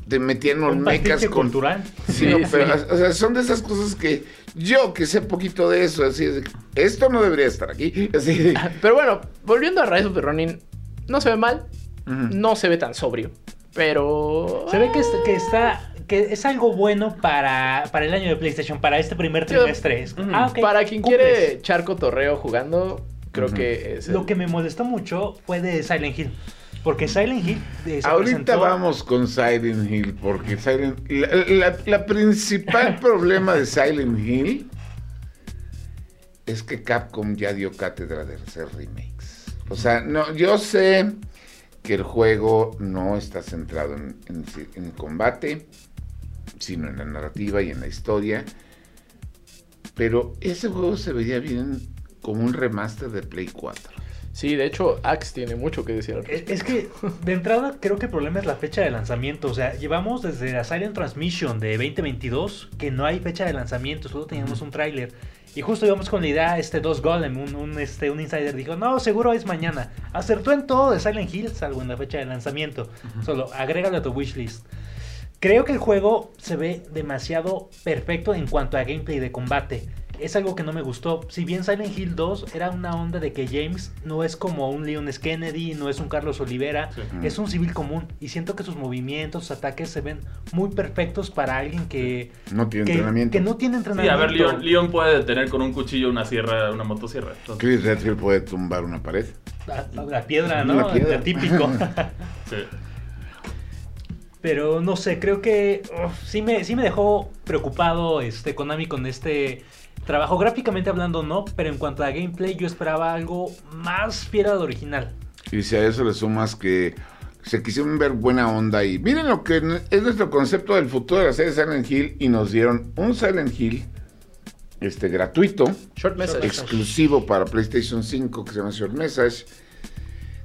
te metían olmecas con... cultural. Sí, Sí, no, sí. pero, o sea, son de esas cosas que yo que sé poquito de eso, así de, esto no debería estar aquí. Así de- Pero bueno, volviendo a Rise of the Ronin, no se ve mal, no se ve tan sobrio, pero... Se ve que está. Que es algo bueno para, para el año de PlayStation, para este primer trimestre. Es- ujú. ah, Para quien cumples. quiere echar cotorreo jugando, creo que es... Lo que me molestó mucho fue de Silent Hill. Porque Silent Hill. eh, se Ahorita presentó- vamos con Silent Hill, porque Silent la, la- la principal problema de Silent Hill es que Capcom ya dio cátedra de hacer remakes. O sea, no, yo sé que el juego no está centrado en, en- en combate, sino en la narrativa y en la historia. Pero ese juego se veía bien como un remaster de Play 4. Sí, de hecho, Axe tiene mucho que decir. al Es, es que de entrada creo que el problema es la fecha de lanzamiento. O sea, llevamos desde la Silent Transmission de 2022 que no hay fecha de lanzamiento, solo teníamos un tráiler. Y justo íbamos con la idea, este 2 Golem, un, un, este, un insider dijo, no, seguro es mañana. Acertó en todo de Silent Hill, salvo en la fecha de lanzamiento. Solo agrégalo a tu wishlist. Creo que el juego se ve demasiado perfecto en cuanto a gameplay de combate. Es algo que no me gustó. Si bien Silent Hill 2 era una onda de que James no es como un Leon S. Kennedy, no es un Carlos Olivera, Sí. es un civil común. Y siento que sus movimientos, sus ataques se ven muy perfectos para alguien que, No tiene que, entrenamiento. que no tiene Sí, a ver, Leon, Leon puede detener con un cuchillo una sierra, una motosierra. Entonces, Chris Redfield puede tumbar una pared. La, la piedra, ¿no? Una piedra. El típico. sí. Pero no sé, creo que uf, sí, me, sí me dejó preocupado este Konami con este trabajo. Gráficamente hablando, no, pero en cuanto a gameplay, yo esperaba algo más fiel al original. Y si a eso le sumas que se quisieron ver buena onda y miren lo que es nuestro concepto del futuro de la serie Silent Hill y nos dieron un Silent Hill este gratuito, Short message. exclusivo para PlayStation 5 que se llama Short Message,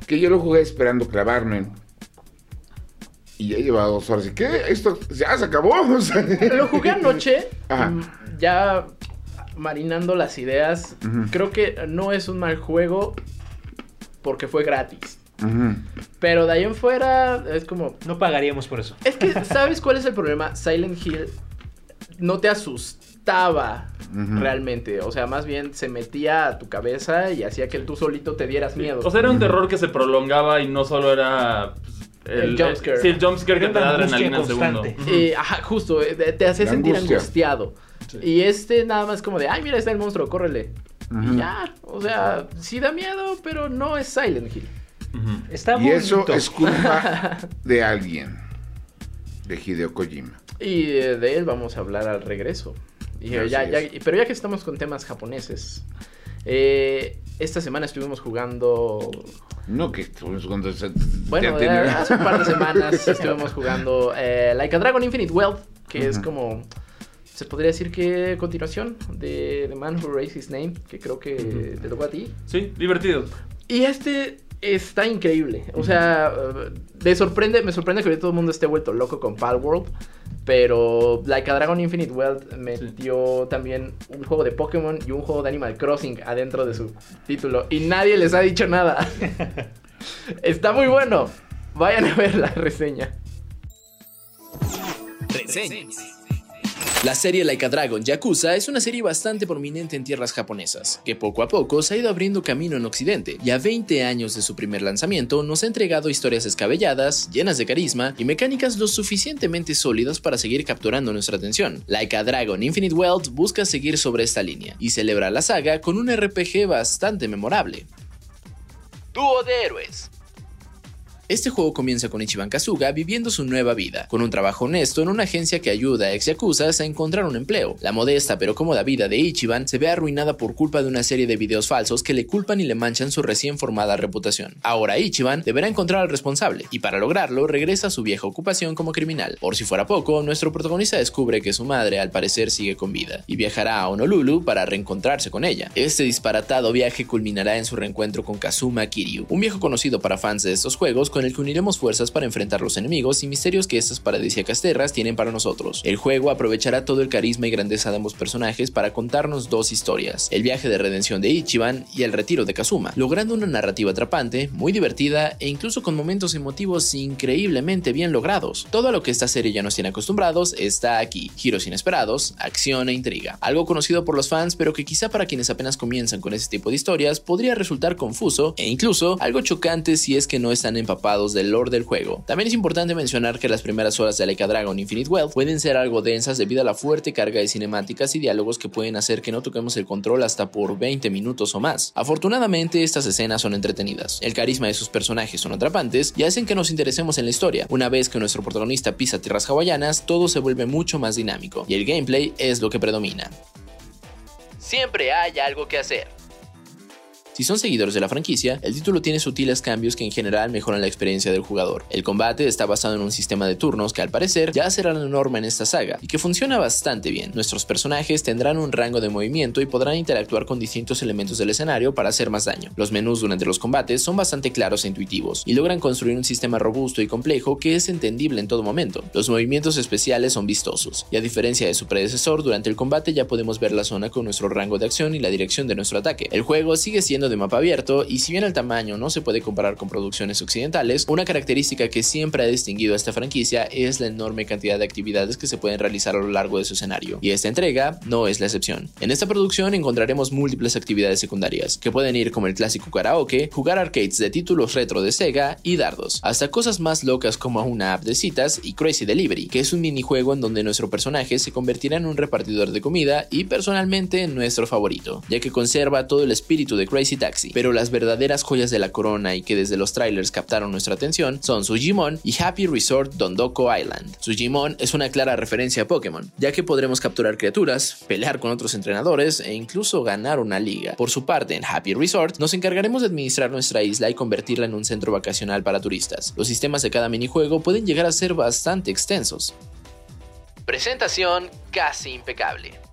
que yo lo jugué esperando clavarme. Y ya lleva dos horas. ¿Y qué? Esto ya se acabó. O sea, Lo jugué anoche, Ajá. mm, ya marinando las ideas. Creo que no es un mal juego porque fue gratis. Pero de ahí en fuera es como... No pagaríamos por eso. Es que, ¿sabes cuál es el problema? Silent Hill no te asustaba realmente. O sea, más bien se metía a tu cabeza y hacía que tú solito te dieras miedo. O sea, era un terror que se prolongaba y no solo era. pues, El jumpscare. Sí, el jumpscare que te da adrenalina al segundo. Eh, ajá, justo, eh, te, te hacía La sentir angustia. angustiado. Sí. Y este nada más como de, ay, mira, está el monstruo, córrele. Y ya, o sea, sí da miedo, pero no es Silent Hill. Ujú. Está Y eso bonito. es culpa de alguien, de Hideo Kojima. Y eh, de él vamos a hablar al regreso. Y, eh, Así ya, ya- es. pero ya que estamos con temas japoneses, eh, esta semana estuvimos jugando, No, que estuvimos jugando. bueno, hace un par de semanas estuvimos jugando eh, Like a Dragon Infinite Wealth, que es como, se podría decir que continuación de The Man Who Raised His Name, que creo que te tocó a ti. Sí, divertido. Y este está increíble. O sea, eh, me sorprende, me sorprende que todo el mundo esté vuelto loco con Palworld. Pero Like a Dragon Infinite Wealth metió también un juego de Pokémon y un juego de Animal Crossing adentro de su título. Y nadie les ha dicho nada. está muy bueno. Vayan a ver la reseña. Reseñas. La serie Like a Dragon Yakuza es una serie bastante prominente en tierras japonesas, que poco a poco se ha ido abriendo camino en Occidente, y a 20 años de su primer lanzamiento nos ha entregado historias escabelladas, llenas de carisma y mecánicas lo suficientemente sólidas para seguir capturando nuestra atención. Like a Dragon Infinite Wealth busca seguir sobre esta línea, y celebra la saga con un RPG bastante memorable. Dúo de héroes. Este juego comienza con Ichiban Kasuga viviendo su nueva vida, con un trabajo honesto en una agencia que ayuda a ex yakuzas a encontrar un empleo. La modesta pero cómoda vida de Ichiban se ve arruinada por culpa de una serie de videos falsos que le culpan y le manchan su recién formada reputación. Ahora Ichiban deberá encontrar al responsable, y para lograrlo regresa a su vieja ocupación como criminal. Por si fuera poco, nuestro protagonista descubre que su madre al parecer sigue con vida, y viajará a Honolulu para reencontrarse con ella. Este disparatado viaje culminará en su reencuentro con Kazuma Kiryu, un viejo conocido para fans de estos juegos el que uniremos fuerzas para enfrentar los enemigos y misterios que estas paradisíacas tierras tienen para nosotros. El juego aprovechará todo el carisma y grandeza de ambos personajes para contarnos dos historias, el viaje de redención de Ichiban y el retiro de Kazuma, logrando una narrativa atrapante, muy divertida e incluso con momentos emotivos increíblemente bien logrados. Todo lo que esta serie ya nos tiene acostumbrados está aquí, giros inesperados, acción e intriga. Algo conocido por los fans, pero que quizá para quienes apenas comienzan con este tipo de historias podría resultar confuso e incluso algo chocante si es que no están empapados del lore del juego. También es importante mencionar que las primeras horas de Like Dragon Infinite Wealth pueden ser algo densas debido a la fuerte carga de cinemáticas y diálogos que pueden hacer que no toquemos el control hasta por 20 minutos o más. Afortunadamente, estas escenas son entretenidas. El carisma de sus personajes son atrapantes y hacen que nos interesemos en la historia. Una vez que nuestro protagonista pisa tierras hawaianas, todo se vuelve mucho más dinámico y el gameplay es lo que predomina. Siempre hay algo que hacer. Si son seguidores de la franquicia, el título tiene sutiles cambios que en general mejoran la experiencia del jugador. El combate está basado en un sistema de turnos que al parecer ya será la norma en esta saga y que funciona bastante bien. Nuestros personajes tendrán un rango de movimiento y podrán interactuar con distintos elementos del escenario para hacer más daño. Los menús durante los combates son bastante claros e intuitivos y logran construir un sistema robusto y complejo que es entendible en todo momento. Los movimientos especiales son vistosos y a diferencia de su predecesor, durante el combate ya podemos ver la zona con nuestro rango de acción y la dirección de nuestro ataque. El juego sigue siendo de mapa abierto y si bien el tamaño no se puede comparar con producciones occidentales, una característica que siempre ha distinguido a esta franquicia es la enorme cantidad de actividades que se pueden realizar a lo largo de su escenario, y esta entrega no es la excepción. En esta producción encontraremos múltiples actividades secundarias, que pueden ir como el clásico karaoke, jugar arcades de títulos retro de Sega y dardos, hasta cosas más locas como una app de citas y Crazy Delivery, que es un minijuego en donde nuestro personaje se convertirá en un repartidor de comida y personalmente nuestro favorito, ya que conserva todo el espíritu de Crazy Taxi, pero las verdaderas joyas de la corona y que desde los trailers captaron nuestra atención son Sujimon y Happy Resort Dondoko Island. Sujimon es una clara referencia a Pokémon, ya que podremos capturar criaturas, pelear con otros entrenadores e incluso ganar una liga. Por su parte, en Happy Resort nos encargaremos de administrar nuestra isla y convertirla en un centro vacacional para turistas. Los sistemas de cada minijuego pueden llegar a ser bastante extensos. Presentación casi impecable.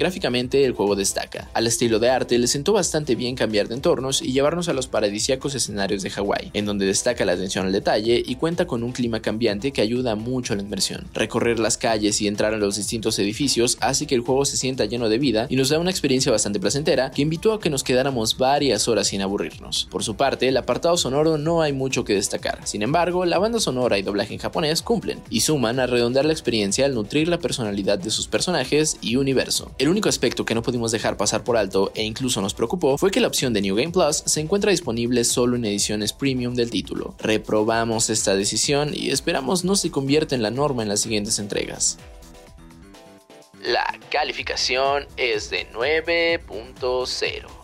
Gráficamente el juego destaca. Al estilo de arte le sentó bastante bien cambiar de entornos y llevarnos a los paradisíacos escenarios de Hawái, en donde destaca la atención al detalle y cuenta con un clima cambiante que ayuda mucho a la inmersión. Recorrer las calles y entrar en los distintos edificios hace que el juego se sienta lleno de vida y nos da una experiencia bastante placentera que invitó a que nos quedáramos varias horas sin aburrirnos. Por su parte, el apartado sonoro no hay mucho que destacar. Sin embargo, la banda sonora y doblaje en japonés cumplen y suman a redondear la experiencia al nutrir la personalidad de sus personajes y universo. Único aspecto que no pudimos dejar pasar por alto e incluso nos preocupó fue que la opción de New Game Plus se encuentra disponible solo en ediciones premium del título. Reprobamos esta decisión y esperamos no se convierta en la norma en las siguientes entregas. La calificación es de 9.0.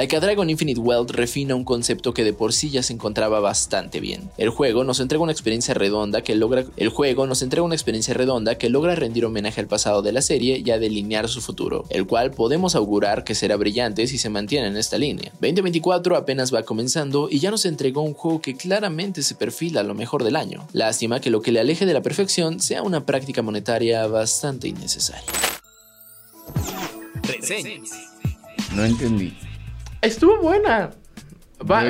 Like a Dragon Infinite Wealth refina un concepto que de por sí ya se encontraba bastante bien. El juego nos entrega una experiencia redonda que logra el juego nos entrega una experiencia redonda que logra rendir homenaje al pasado de la serie y a delinear su futuro, el cual podemos augurar que será brillante si se mantiene en esta línea. 2024 apenas va comenzando y ya nos entregó un juego que claramente se perfila a lo mejor del año. Lástima que lo que le aleje de la perfección sea una práctica monetaria bastante innecesaria. No entendí. Estuvo buena. Va-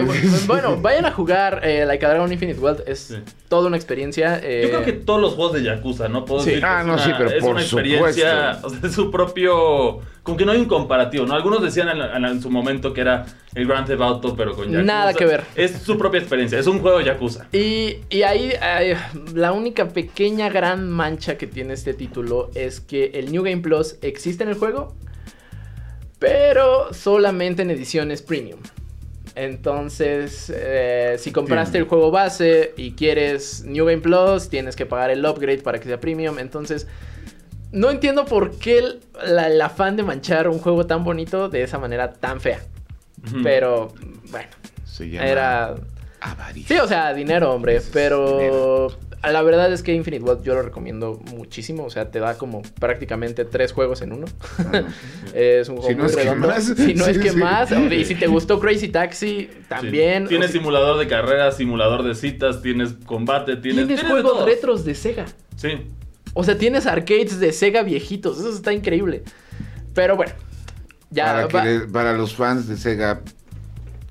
bueno, vayan a jugar eh, Like a Dragon Infinite World. Es Sí. toda una experiencia. eh, Yo creo que todos los juegos de Yakuza, ¿no? Puedo Sí. decir que Ah, es no, una- sí, pero es por una experiencia, supuesto. o sea, es su propio... Como que no hay un comparativo, ¿no? Algunos decían en, en- en su momento que era el Grand Theft Auto, pero con Yakuza. Nada que ver. Es su propia experiencia, es un juego de Yakuza. Y, y ahí la única pequeña gran mancha que tiene este título es que el New Game Plus existe en el juego, pero solamente en ediciones premium. Entonces, eh, si compraste Sí. el juego base y quieres New Game Plus, tienes que pagar el upgrade para que sea premium. Entonces, no entiendo por qué el, la- el afán de manchar un juego tan bonito de esa manera tan fea. Pero, bueno, Se llama era... avaricia. Sí, o sea, dinero, hombre, pero dinero. La verdad es que Infinite Wealth yo lo recomiendo muchísimo, o sea, te da como prácticamente tres juegos en uno. es un juego Si no muy es que redondo. más. Si no es Sí, que sí. más, y si te gustó Crazy Taxi, Sí. también. Tienes o sea, simulador de carreras, simulador de citas, tienes combate, tienes... tienes tienes juegos retros de Sega. Sí. O sea, tienes arcades de Sega viejitos, eso está increíble. Pero bueno, ya para, que va- le- para los fans de Sega,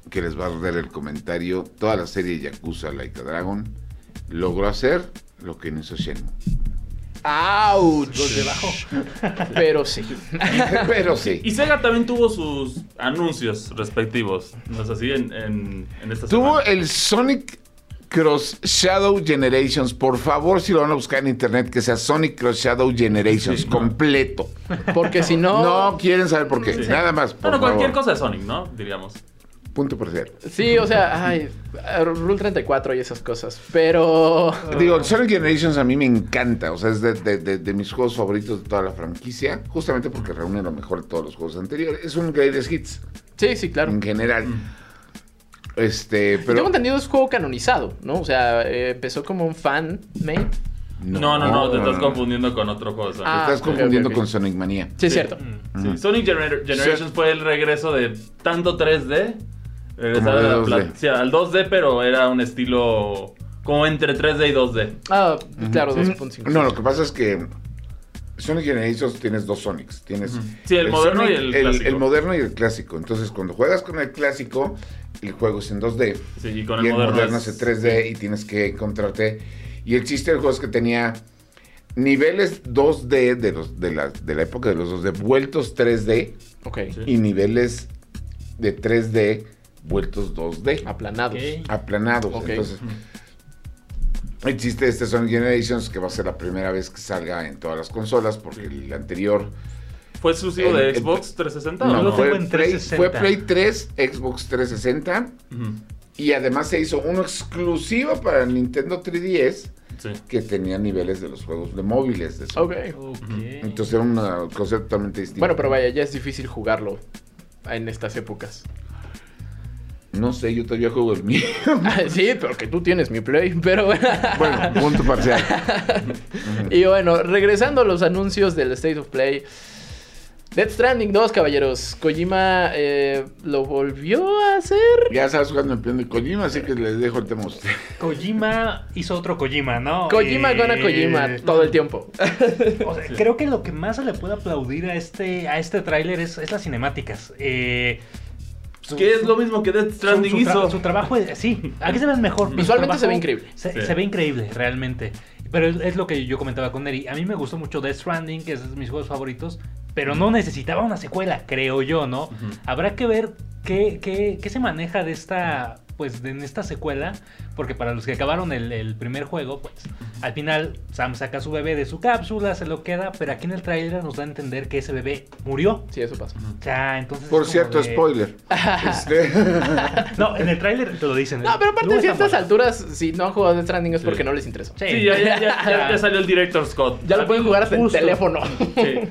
que les va a dar el comentario, toda la serie Yakuza Like a Dragon logró hacer lo que no hizo Shenmue. ¡Auch! Debajo. Pero sí. Pero sí. Y Sega también tuvo sus anuncios respectivos, ¿no es así? En, en, en esta Tuvo semana. el Sonic Cross Shadow Generations. Por favor, si lo van a buscar en internet, que sea Sonic Cross Shadow Generations Sí. completo. Porque si no. No quieren saber por qué. Sí. Nada más. Por Bueno, cualquier favor. cosa de Sonic, ¿no? Diríamos. Punto por cero. Sí, o sea, ay, Rule 34 y esas cosas. Pero. Digo, Sonic Generations a mí me encanta. O sea, es de, de- de- de mis juegos favoritos de toda la franquicia. Justamente porque reúne lo mejor de todos los juegos anteriores. Es un greatest hits Sí, sí, claro. en general. Este, pero. Tengo entendido es juego canonizado, ¿no? O sea, eh, empezó como un fan made. No, no, no, te estás confundiendo con otro juego. Sonic. Te Ah, estás confundiendo con Sonic Mania. Sí, es cierto. Mm. Sí, Sonic Gener- Generations fue el regreso de tanto 3D. Regresar Como de a la 2D. pla- sí, al 2D, pero era un estilo como entre 3D y 2D. Ah, claro, Mm, 2.5. No, lo que pasa es que Sonic Generations tienes dos Sonics. Tienes Sí, el moderno y el clásico. el moderno y el clásico. Entonces, cuando juegas con el clásico, el juego es en 2D. Sí, y con y el moderno, es es- en 3D y tienes que encontrarte. Y el chiste del juego es que tenía niveles 2D de, los, de, la, de la época de los 2D vueltos 3D Ok. Sí. y niveles de 3D vueltos 2D. Aplanados. Aplanados. Entonces, existe este Sonic Generations que va a ser la primera vez que salga en todas las consolas porque el anterior ¿Fue exclusivo el- de el- Xbox 360 no, o no? lo fue, tengo en Play, 360. fue Play 3, Xbox 360 Ujú. y además se hizo uno exclusivo para Nintendo 3DS Sí. que tenía niveles de los juegos de móviles de Sonic. Ok. Ok. Entonces era una cosa totalmente distinta. Bueno, pero vaya, ya es difícil jugarlo en estas épocas. No sé, yo todavía juego el mío. Sí, porque tú tienes mi play, pero bueno. bueno, punto parcial. y bueno, regresando a los anuncios del State of Play. Death Stranding 2, caballeros. Kojima eh, lo volvió a hacer. Ya estabas jugando en plan de Kojima, así que les dejo el tema a usted. Kojima hizo otro Kojima, ¿no? Kojima Eh, gana Kojima todo el tiempo. O sea, creo que lo que más se le puede aplaudir a este, a este tráiler es, es las cinemáticas. Eh, su- Que es lo mismo que Death Stranding su, hizo. su trabajo, es- sí, aquí se ve mejor. Visualmente Su se ve increíble. Se, Sí. se ve increíble, realmente. Pero es, es lo que yo comentaba con Neri. A mí me gustó mucho Death Stranding, que es de mis juegos favoritos, pero no necesitaba una secuela, creo yo, ¿no? Habrá que ver qué, qué- qué se maneja de esta, pues, de, en esta secuela, porque para los que acabaron el, el primer juego, pues, al final Sam saca a su bebé de su cápsula, se lo queda, pero aquí en el tráiler nos da a entender que ese bebé murió. Sí, eso pasa. O sea, entonces... Por cierto, de- spoiler. Este, No, en el tráiler te lo dicen. No, pero aparte, estas bueno. alturas, si no han jugado Death Stranding es Sí. porque no les interesó. Sí. Sí, ya, ya, ya, ya- ya salió el Director Scott. Ya lo pueden jugar hasta Justo. teléfono. Sí.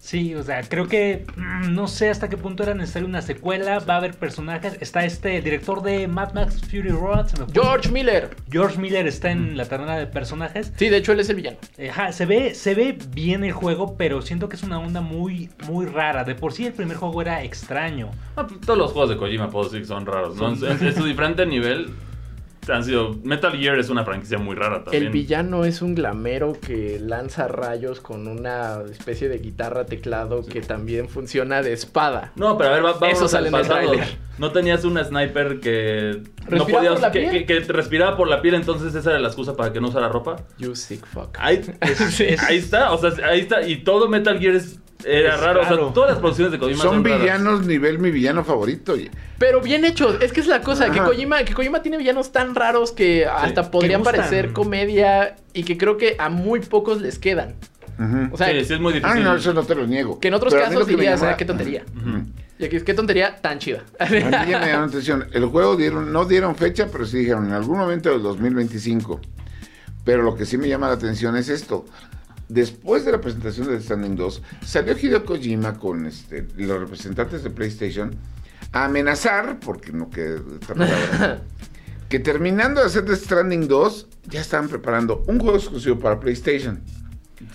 Sí, o sea, creo que mm, no sé hasta qué punto era necesaria una secuela. Va a haber personajes. Está este el director de Mad Max Fury Road. se me fue. George Miller. George Miller está en la terna de personajes. Sí, de hecho él es el villano. Ajá, se ve, se ve bien el juego, pero siento que es una onda muy, muy rara. De por sí el primer juego era extraño. Ah, pues, Todos los juegos de Kojima puedo decir que son raros, ¿no? Son- En, en su diferente nivel han sido... Metal Gear es una franquicia muy rara también. El villano es un glamero que lanza rayos con una especie de guitarra teclado que también funciona de espada. No, pero a ver, va- vamos Eso al sale en el pasado. No tenías un sniper que no ¿Respiraba podías, por la que, piel? que- que te respiraba por la piel, entonces esa era la excusa para que no usara ropa. You sick fuck. Ahí, ahí está, o sea, ahí está. Y todo Metal Gear es, era Es raro. O sea, todas las producciones de Kojima son son, raras. villanos nivel mi villano favorito. oye. Pero bien hecho, es que es la cosa, que. Kojima, que Kojima tiene villanos tan raros que hasta podrían gustan. parecer comedia y que creo que a muy pocos les quedan. O sea, sí, sí, es muy difícil. Ah, no, eso no te lo niego. que en otros Pero casos dirías, llama- "Ah, qué tontería. Y aquí, qué tontería tan chida. A mí ya me llamó la atención. El juego dieron, no dieron fecha, pero sí dijeron en algún momento del 2025. Pero lo que sí me llama la atención es esto. Después de la presentación de Death Stranding 2, salió Hideo Kojima con este, los representantes de PlayStation a amenazar, porque no que esta palabra, que terminando de hacer Death Stranding 2, ya estaban preparando un juego exclusivo para PlayStation.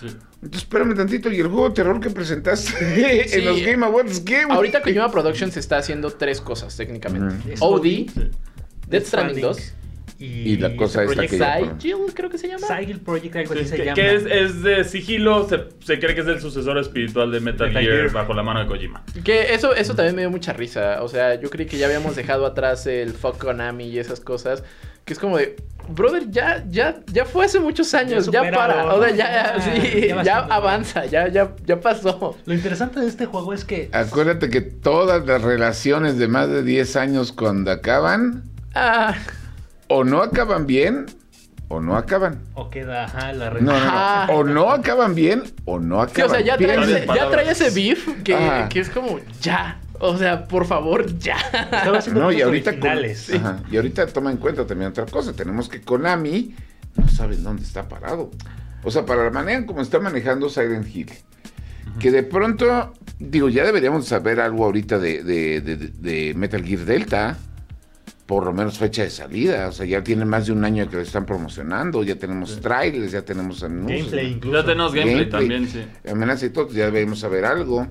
Sí. Entonces, espérame tantito, y el juego de terror que presentaste Sí. en los Game Awards, ¿qué? güey? Ahorita Kojima Productions está haciendo tres cosas técnicamente. OD, Sí. Death Stranding 2, Y, Y la cosa esta que ya- Sigil creo que se llama. Sigil Project, algo Sí, así se que, llama. que es, es de sigilo, se, se cree que es el sucesor espiritual de Metal, Metal Gear, Gear. bajo la mano de Kojima. Que eso, eso también me dio mucha risa. O sea, yo creí que ya habíamos dejado atrás el fuck Konami y esas cosas. Que es como de, brother, ya, ya, ya fue hace muchos años, ya, supéralo, para. O sea, ya, Ya, sí, ya ya, bastante. avanza, ya, ya, ya pasó. Lo interesante de este juego es que Acuérdate que todas las relaciones de más de 10 años cuando acaban, Ah, o no acaban bien, o no acaban. o queda ajá, la No, no, Ajá. no. O no acaban bien, o no sí, acaban o sea, ya bien. trae, ya trae ese beef que, es como, ya. O sea, por favor, ya. No, y ahorita, con- originales. Ajá, y ahorita toma en cuenta también otra cosa. Tenemos que Konami no sabe dónde está parado. O sea, para la manera como está manejando Silent Hill, que de pronto, digo, ya deberíamos saber algo ahorita de, de- de- de- de Metal Gear Delta. Por lo menos fecha de salida. O sea, ya tiene más de un año que lo están promocionando. Ya tenemos trailers, ya tenemos anuncios. Gameplay incluso. Ya tenemos gameplay, Gameplay. también, sí. Amenaza y todo, ya debemos saber algo.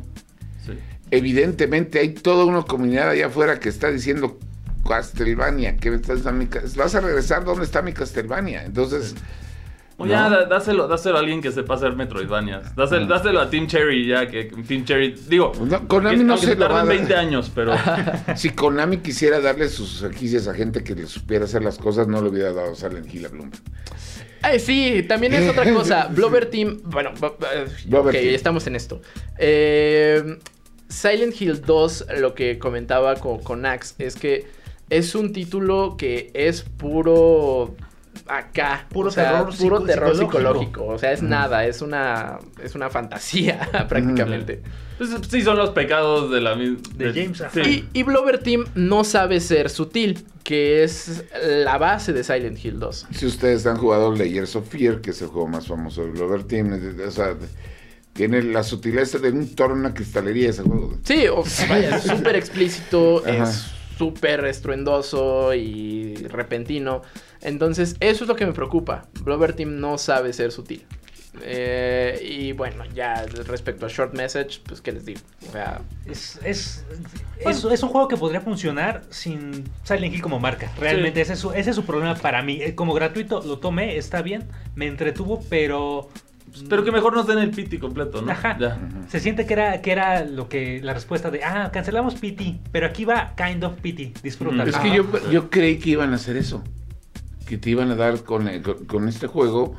sí. Evidentemente hay toda una comunidad allá afuera que está diciendo Castlevania, que está mi vas a regresar, ¿dónde está mi Castlevania? Entonces, O ya, No. dáselo, dáselo a alguien que sepa hacer Metroidvanias. Dáselo, dáselo a Team Cherry ya, que Team Cherry... Digo, No, Konami que- no se lo va a tarden dar. 20 años, pero... si Konami quisiera darle sus franquicias a gente que le supiera hacer las cosas, no le hubiera dado Silent Hill a Bloomberg. Ay, sí, también es otra cosa. Blover Team. Bueno, bu- bu- Blover ok, Team. estamos en esto. Eh, Silent Hill 2, lo que comentaba con, con Axe, es que es un título que es puro. Acá, Puro o sea, terror puro psico- terror psicológico. psicológico. O sea, es nada, es una, es una fantasía prácticamente. Pues, sí, son los pecados de la misma... De James, ajá. Y, y Blover Team no sabe ser sutil, que es la base de Silent Hill 2. Si ustedes han jugado Layers of Fear, que es el juego más famoso de Glover Team, o sea, tiene la sutileza de un toro en una cristalería ese juego. Sí, o sea, vaya, es súper explícito, Ajá. es súper estruendoso y repentino. Entonces, eso es lo que me preocupa. Blover Team no sabe ser sutil. Eh, y bueno, ya respecto a Short Message, pues, ¿qué les digo? O sea, Es, es, es, es un juego que podría funcionar sin Silent Hill como marca. Realmente ese, es su, ese es su problema para mí. Eh, Como gratuito lo tomé, está bien, me entretuvo, pero... Pero que mejor nos den el pity completo, ¿no? Ajá. Ya. Se siente que era, que era lo que la respuesta de, ah, cancelamos PT, pero aquí va kind of PT, disfrútalo. Es que yo, yo creí que iban a hacer eso. Que te iban a dar con, el- con- este juego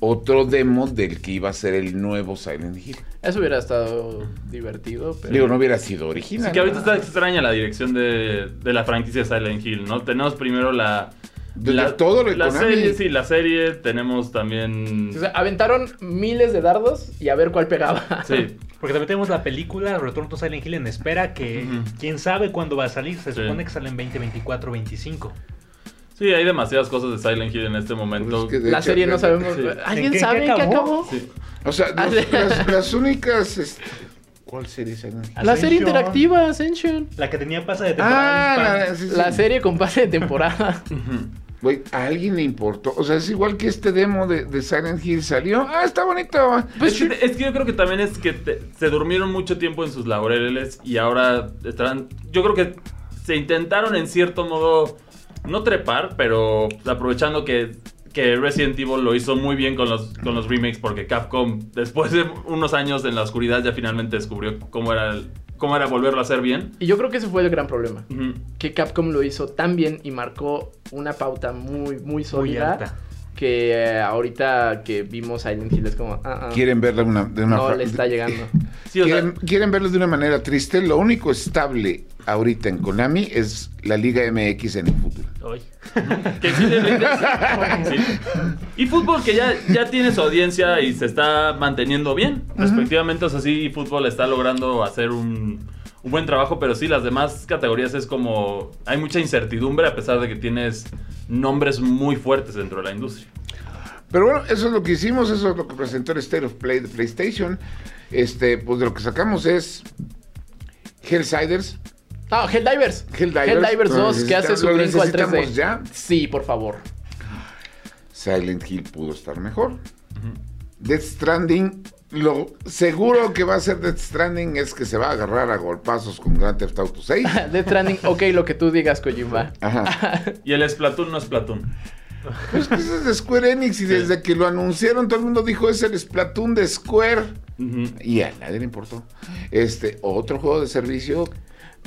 otro demo del que iba a ser el nuevo Silent Hill. eso hubiera estado divertido, pero... Digo, no hubiera sido original. Así que ahorita está extraña la dirección de, de la franquicia de Silent Hill, ¿no? Tenemos primero la... De- de la, todo lo la serie, sí, la serie. Tenemos también... O sea, aventaron miles de dardos y a ver cuál pegaba. Sí. Porque también tenemos la película Return to Silent Hill en espera, que Ujú. quién sabe cuándo va a salir. Se Sí. supone que sale en 2024 25 Sí, hay demasiadas cosas de Silent Hill en este momento. Pues es que de La hecho, serie no sabemos. Sí. ¿Alguien ¿En qué- sabe qué qué acabó? acabó? Sí. O sea, Ah, los- las, las únicas... este, ¿Cuál serie Silent Hill? La serie interactiva, Ascension. La que tenía pase de temporada. Ah, la, Span. sí, sí. La serie con pase de temporada. Güey, ¿a alguien le importó? O sea, es igual que este demo de, de Silent Hill salió. Ah, está bonito. es, que, es que yo creo que también es que te- se durmieron mucho tiempo en sus laureles y ahora estarán... Yo creo que se intentaron en cierto modo no trepar, pero aprovechando que, que Resident Evil lo hizo muy bien con los, con los remakes porque Capcom después de unos años en la oscuridad ya finalmente descubrió cómo era, el- cómo era volverlo a hacer bien. Y yo creo que ese fue el gran problema. Que Capcom lo hizo tan bien y marcó una pauta muy, muy Muy sólida. alta. Que eh, ahorita que vimos Silent Hill es como, ah, ah, Quieren verla una, de una no le está llegando. Sí, o sea, quieren, verlo de una manera triste. Lo único estable ahorita en Konami es la Liga MX en el futuro. Que sí le. Sí. Y fútbol que ya, ya tiene su audiencia y se está manteniendo bien. Respectivamente, o sea, sí, fútbol está logrando hacer un, un buen trabajo, pero sí, las demás categorías es como. Hay mucha incertidumbre a pesar de que tienes nombres muy fuertes dentro de la industria. Pero bueno, eso es lo que hicimos, eso es lo que presentó el State of Play de PlayStation. Este, pues de lo que sacamos es Hellsiders. Ah, Helldivers. Helldivers. Helldivers Lo 2 que hace su brinco al 3D. necesitamos ya. Sí, por favor. Silent Hill pudo estar mejor. Death Stranding, lo seguro que va a ser Death Stranding es que se va a agarrar a golpazos con Grand Theft Auto 6. Death Stranding, ok, lo que tú digas, Kojima. Ajá. Y el Splatoon no es Splatoon. Pues que eso es de Square Enix y desde que lo anunciaron todo el mundo dijo es el Splatoon de Square. Y a nadie le importó. Este, otro juego de servicio.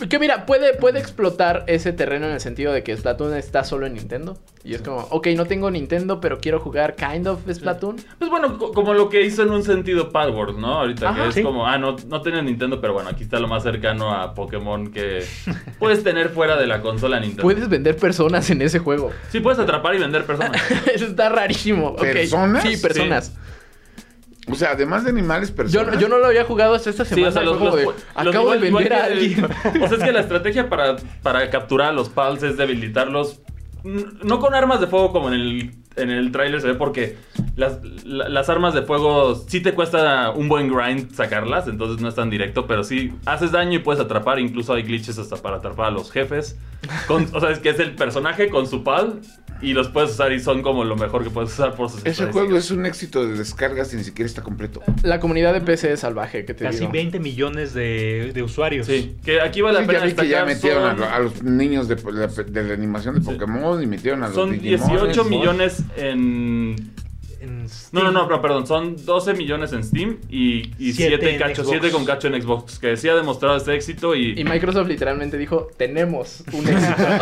Que mira, puede, puede explotar ese terreno en el sentido de que Splatoon está solo en Nintendo. Y es como, ok, no tengo Nintendo, pero quiero jugar kind of Splatoon. Pues bueno, co- como lo que hizo en un sentido Palworld, ¿no? Ahorita Ajá, que es sí. como, ah, no, no tienes Nintendo, pero bueno, aquí está lo más cercano a Pokémon que puedes tener fuera de la consola Nintendo. Puedes vender personas en ese juego. Sí, puedes atrapar y vender personas. Eso está rarísimo. ¿Personas? Sí, personas. O sea, además de animales, Yo, personas. no- yo no lo había jugado hasta esta Sí, semana. o sea, los, los- de, los- acabo igual- de vender a alguien. O sea, es que la estrategia para, para capturar a los pals es debilitarlos. No con armas de fuego como en el, en el tráiler se ve porque las, la- las armas de fuego sí te cuesta un buen grind sacarlas, entonces no es tan directo, pero sí haces daño y puedes atrapar, incluso hay glitches hasta para atrapar a los jefes. Con- o sea, es que es el personaje con su pal y los puedes usar y son como lo mejor que puedes usar por sus Ese juego es un éxito de descargas y ni siquiera está completo. La comunidad de PC es salvaje, que te Casi digo. 20 millones de, de usuarios. Sí, que aquí vale la pena ya que ya destacar, metieron a, son- lo- a los niños de, la, de la animación de Pokémon y metieron a los Son Digimones. 18 millones en... En No, no, no, pero perdón, son 12 millones en Steam y, y Siete 7 en cacho, Xbox. 7 con cacho en Xbox, que sí ha demostrado este éxito y... Y Microsoft literalmente dijo, tenemos un éxito. No,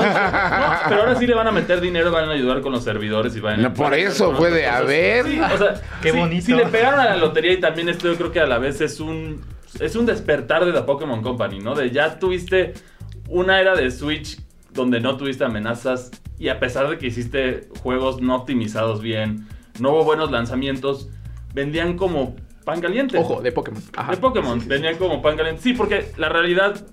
pero ahora sí le van a meter dinero, van a ayudar con los servidores y van No, por eso fue de, a ver. Sí, o sea, Qué sí, bonito. Si le pegaron a la lotería y también esto yo creo que a la vez es un es un despertar de la Pokémon Company, ¿no? De ya tuviste una era de Switch donde no tuviste amenazas y a pesar de que hiciste juegos no optimizados bien, no hubo buenos lanzamientos, vendían como pan caliente. Ojo, de Pokémon. Ajá. De Pokémon, venían como pan caliente. Sí, porque la realidad,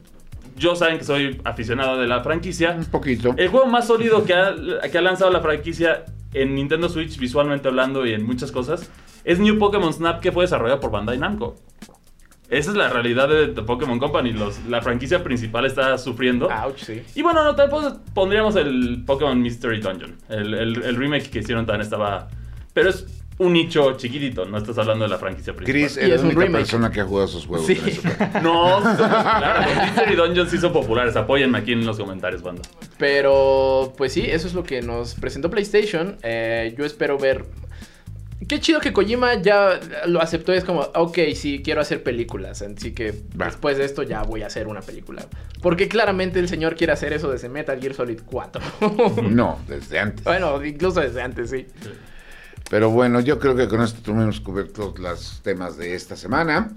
yo saben que soy aficionado de la franquicia. Un poquito. El juego más sólido que ha, que ha lanzado la franquicia en Nintendo Switch, visualmente hablando y en muchas cosas, es New Pokémon Snap que fue desarrollado por Bandai Namco. Esa es la realidad de, de Pokémon Company. Los- la franquicia principal está sufriendo. Ouch, sí. Y bueno, no, tal vez pondríamos el Pokémon Mystery Dungeon. El, el- el remake que hicieron también estaba... Pero es un nicho chiquitito, no estás hablando de la franquicia principal. Chris es la única remake. persona que ha jugado esos juegos. Sí. No, claro, Mystery Dungeons sí son populares. Apóyenme aquí en los comentarios, banda. Pero, pues sí, eso es lo que nos presentó PlayStation. Eh, yo espero ver. Qué chido que Kojima ya lo aceptó. Es como, ok, sí, quiero hacer películas. Así que después de esto ya voy a hacer una película. Porque claramente el señor quiere hacer eso desde Metal Gear Solid 4. No, desde antes. bueno, incluso desde antes, sí. Pero bueno, yo creo que con esto tuvimos cubiertos los temas de esta semana.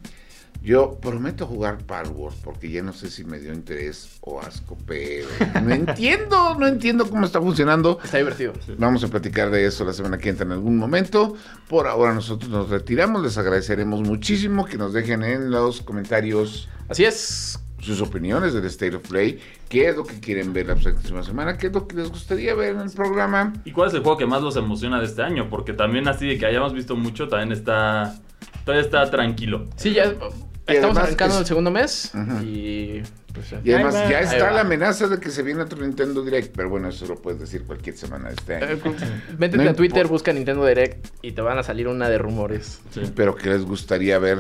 Yo prometo jugar Power Wars porque ya no sé si me dio interés o asco, pero no entiendo, no entiendo cómo está funcionando. Está divertido. Vamos a platicar de eso la semana que entra en algún momento. Por ahora nosotros nos retiramos. Les agradeceremos muchísimo que nos dejen en los comentarios Así es. Sus opiniones del State of Play. ¿Qué es lo que quieren ver la próxima semana? ¿Qué es lo que les gustaría ver en el programa? ¿Y cuál es el juego que más los emociona de este año? Porque también así de que hayamos visto mucho, también está... Todavía está tranquilo. Sí, ya estamos arrancando es- el segundo mes. Ujú. Y. Pues, Y además va. ya está la amenaza de que se viene otro Nintendo Direct, pero bueno, eso lo puedes decir cualquier semana de este año. eh, Métete No a Twitter, busca Nintendo Direct y te van a salir una de rumores. Sí. Pero que les gustaría ver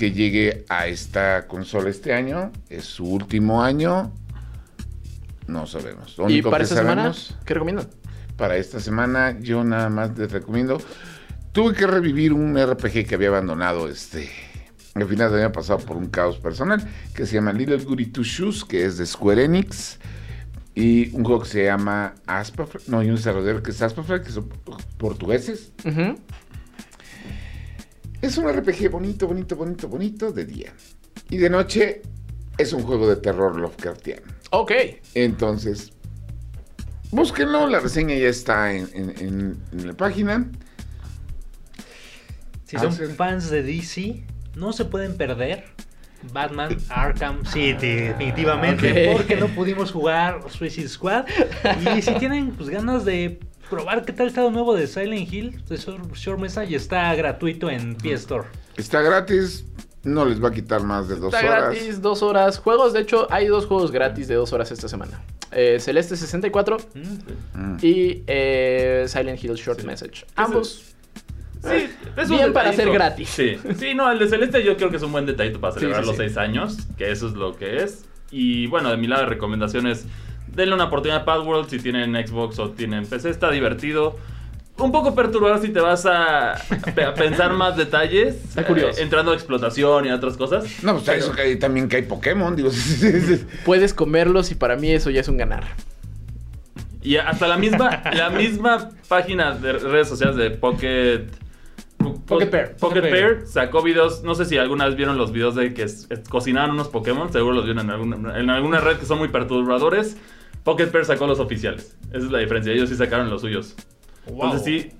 que llegue a esta consola este año. Es su último año. No sabemos. Lo ¿Y para esta semana? ¿Qué recomiendan? para esta semana, yo nada más les recomiendo. Tuve que revivir un RPG que había abandonado este. Al final había pasado por un caos personal que se llama Little Goody Two Shoes, que es de Square Enix. Y un juego que se llama Aspafra. No, y un desarrollador que es Aspafra, que son portugueses. Ujú. Es un RPG bonito, bonito, bonito, bonito de día. Y de noche es un juego de terror Lovecraftiano. Ok. Entonces, búsquenlo, la reseña ya está en, en- en- en la página. Si Ah, son fans de DC, no se pueden perder Batman Arkham City, definitivamente, Ok. porque no pudimos jugar Suicide Squad. Y si tienen pues, ganas de probar qué tal está lo nuevo de Silent Hill, de Short Short Message está gratuito en PS Store. Está gratis, no les va a quitar más de dos Está horas. gratis, dos horas. Juegos, de hecho, hay dos juegos gratis de dos horas esta semana. Eh, Celeste 64 Mm. Mm. y eh, Silent Hill Short Message. Ambos. Sí, es un Bien para ser gratis. Sí, sí, no, el de Celeste yo creo que es un buen detallito para celebrar sí, los sí. seis años, que eso es lo que es. Y bueno, de mi lado de recomendaciones, denle una oportunidad a Padworld si tienen Xbox o tienen PC, está divertido. Un poco perturbador si te vas a, a pensar más detalles. Está curioso. eh, entrando a explotación y a otras cosas. No, pues eso que hay- también que hay Pokémon, digo. Puedes comerlos y para mí eso ya es un ganar. Y hasta la misma, la misma página de redes sociales de Pocket. Pocket Pair. Pocket Pocket Pair sacó videos. No sé si alguna vez vieron los videos de que es- es- cocinaban unos Pokémon. Seguro los vieron en alguna, en alguna red que son muy perturbadores. Pocket Pair sacó los oficiales. Esa es la diferencia. Ellos sí sacaron los suyos. Entonces sí.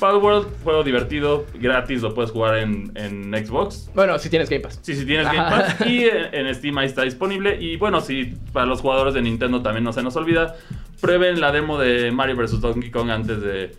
Power World, juego divertido, gratis, lo puedes jugar en, en Xbox. Bueno, si tienes Game Pass. Sí, si tienes Game Ajá. Pass. Y en en Steam ahí está disponible. Y bueno, si para los jugadores de Nintendo también no se nos olvida, prueben la demo de Mario vs. Donkey Kong antes de,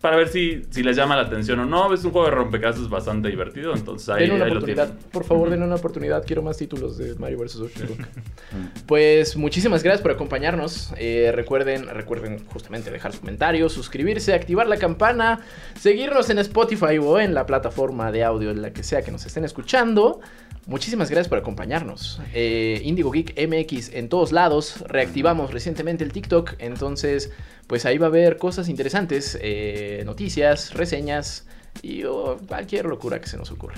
para ver si, si les llama la atención o no. Es un juego de rompecabezas bastante divertido, entonces ahí, Den una ahí lo oportunidad. tienen. Por favor, den una oportunidad. Quiero más títulos de Mario vs. Kong. Pues muchísimas gracias por acompañarnos. Eh, recuerden, recuerden justamente dejar sus comentarios, suscribirse, activar la campana, seguirnos en Spotify o en la plataforma de audio en la que sea que nos estén escuchando. Muchísimas gracias por acompañarnos. Eh, Indigo Geek MX en todos lados. Reactivamos recientemente el TikTok. Entonces, pues ahí va a haber cosas interesantes. eh, noticias, reseñas y oh, cualquier locura que se nos ocurra.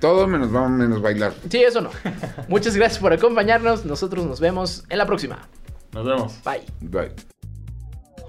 Todo menos vamos menos bailar. Sí, eso no. Muchas gracias por acompañarnos. Nosotros nos vemos en la próxima. Nos vemos. Bye. Bye.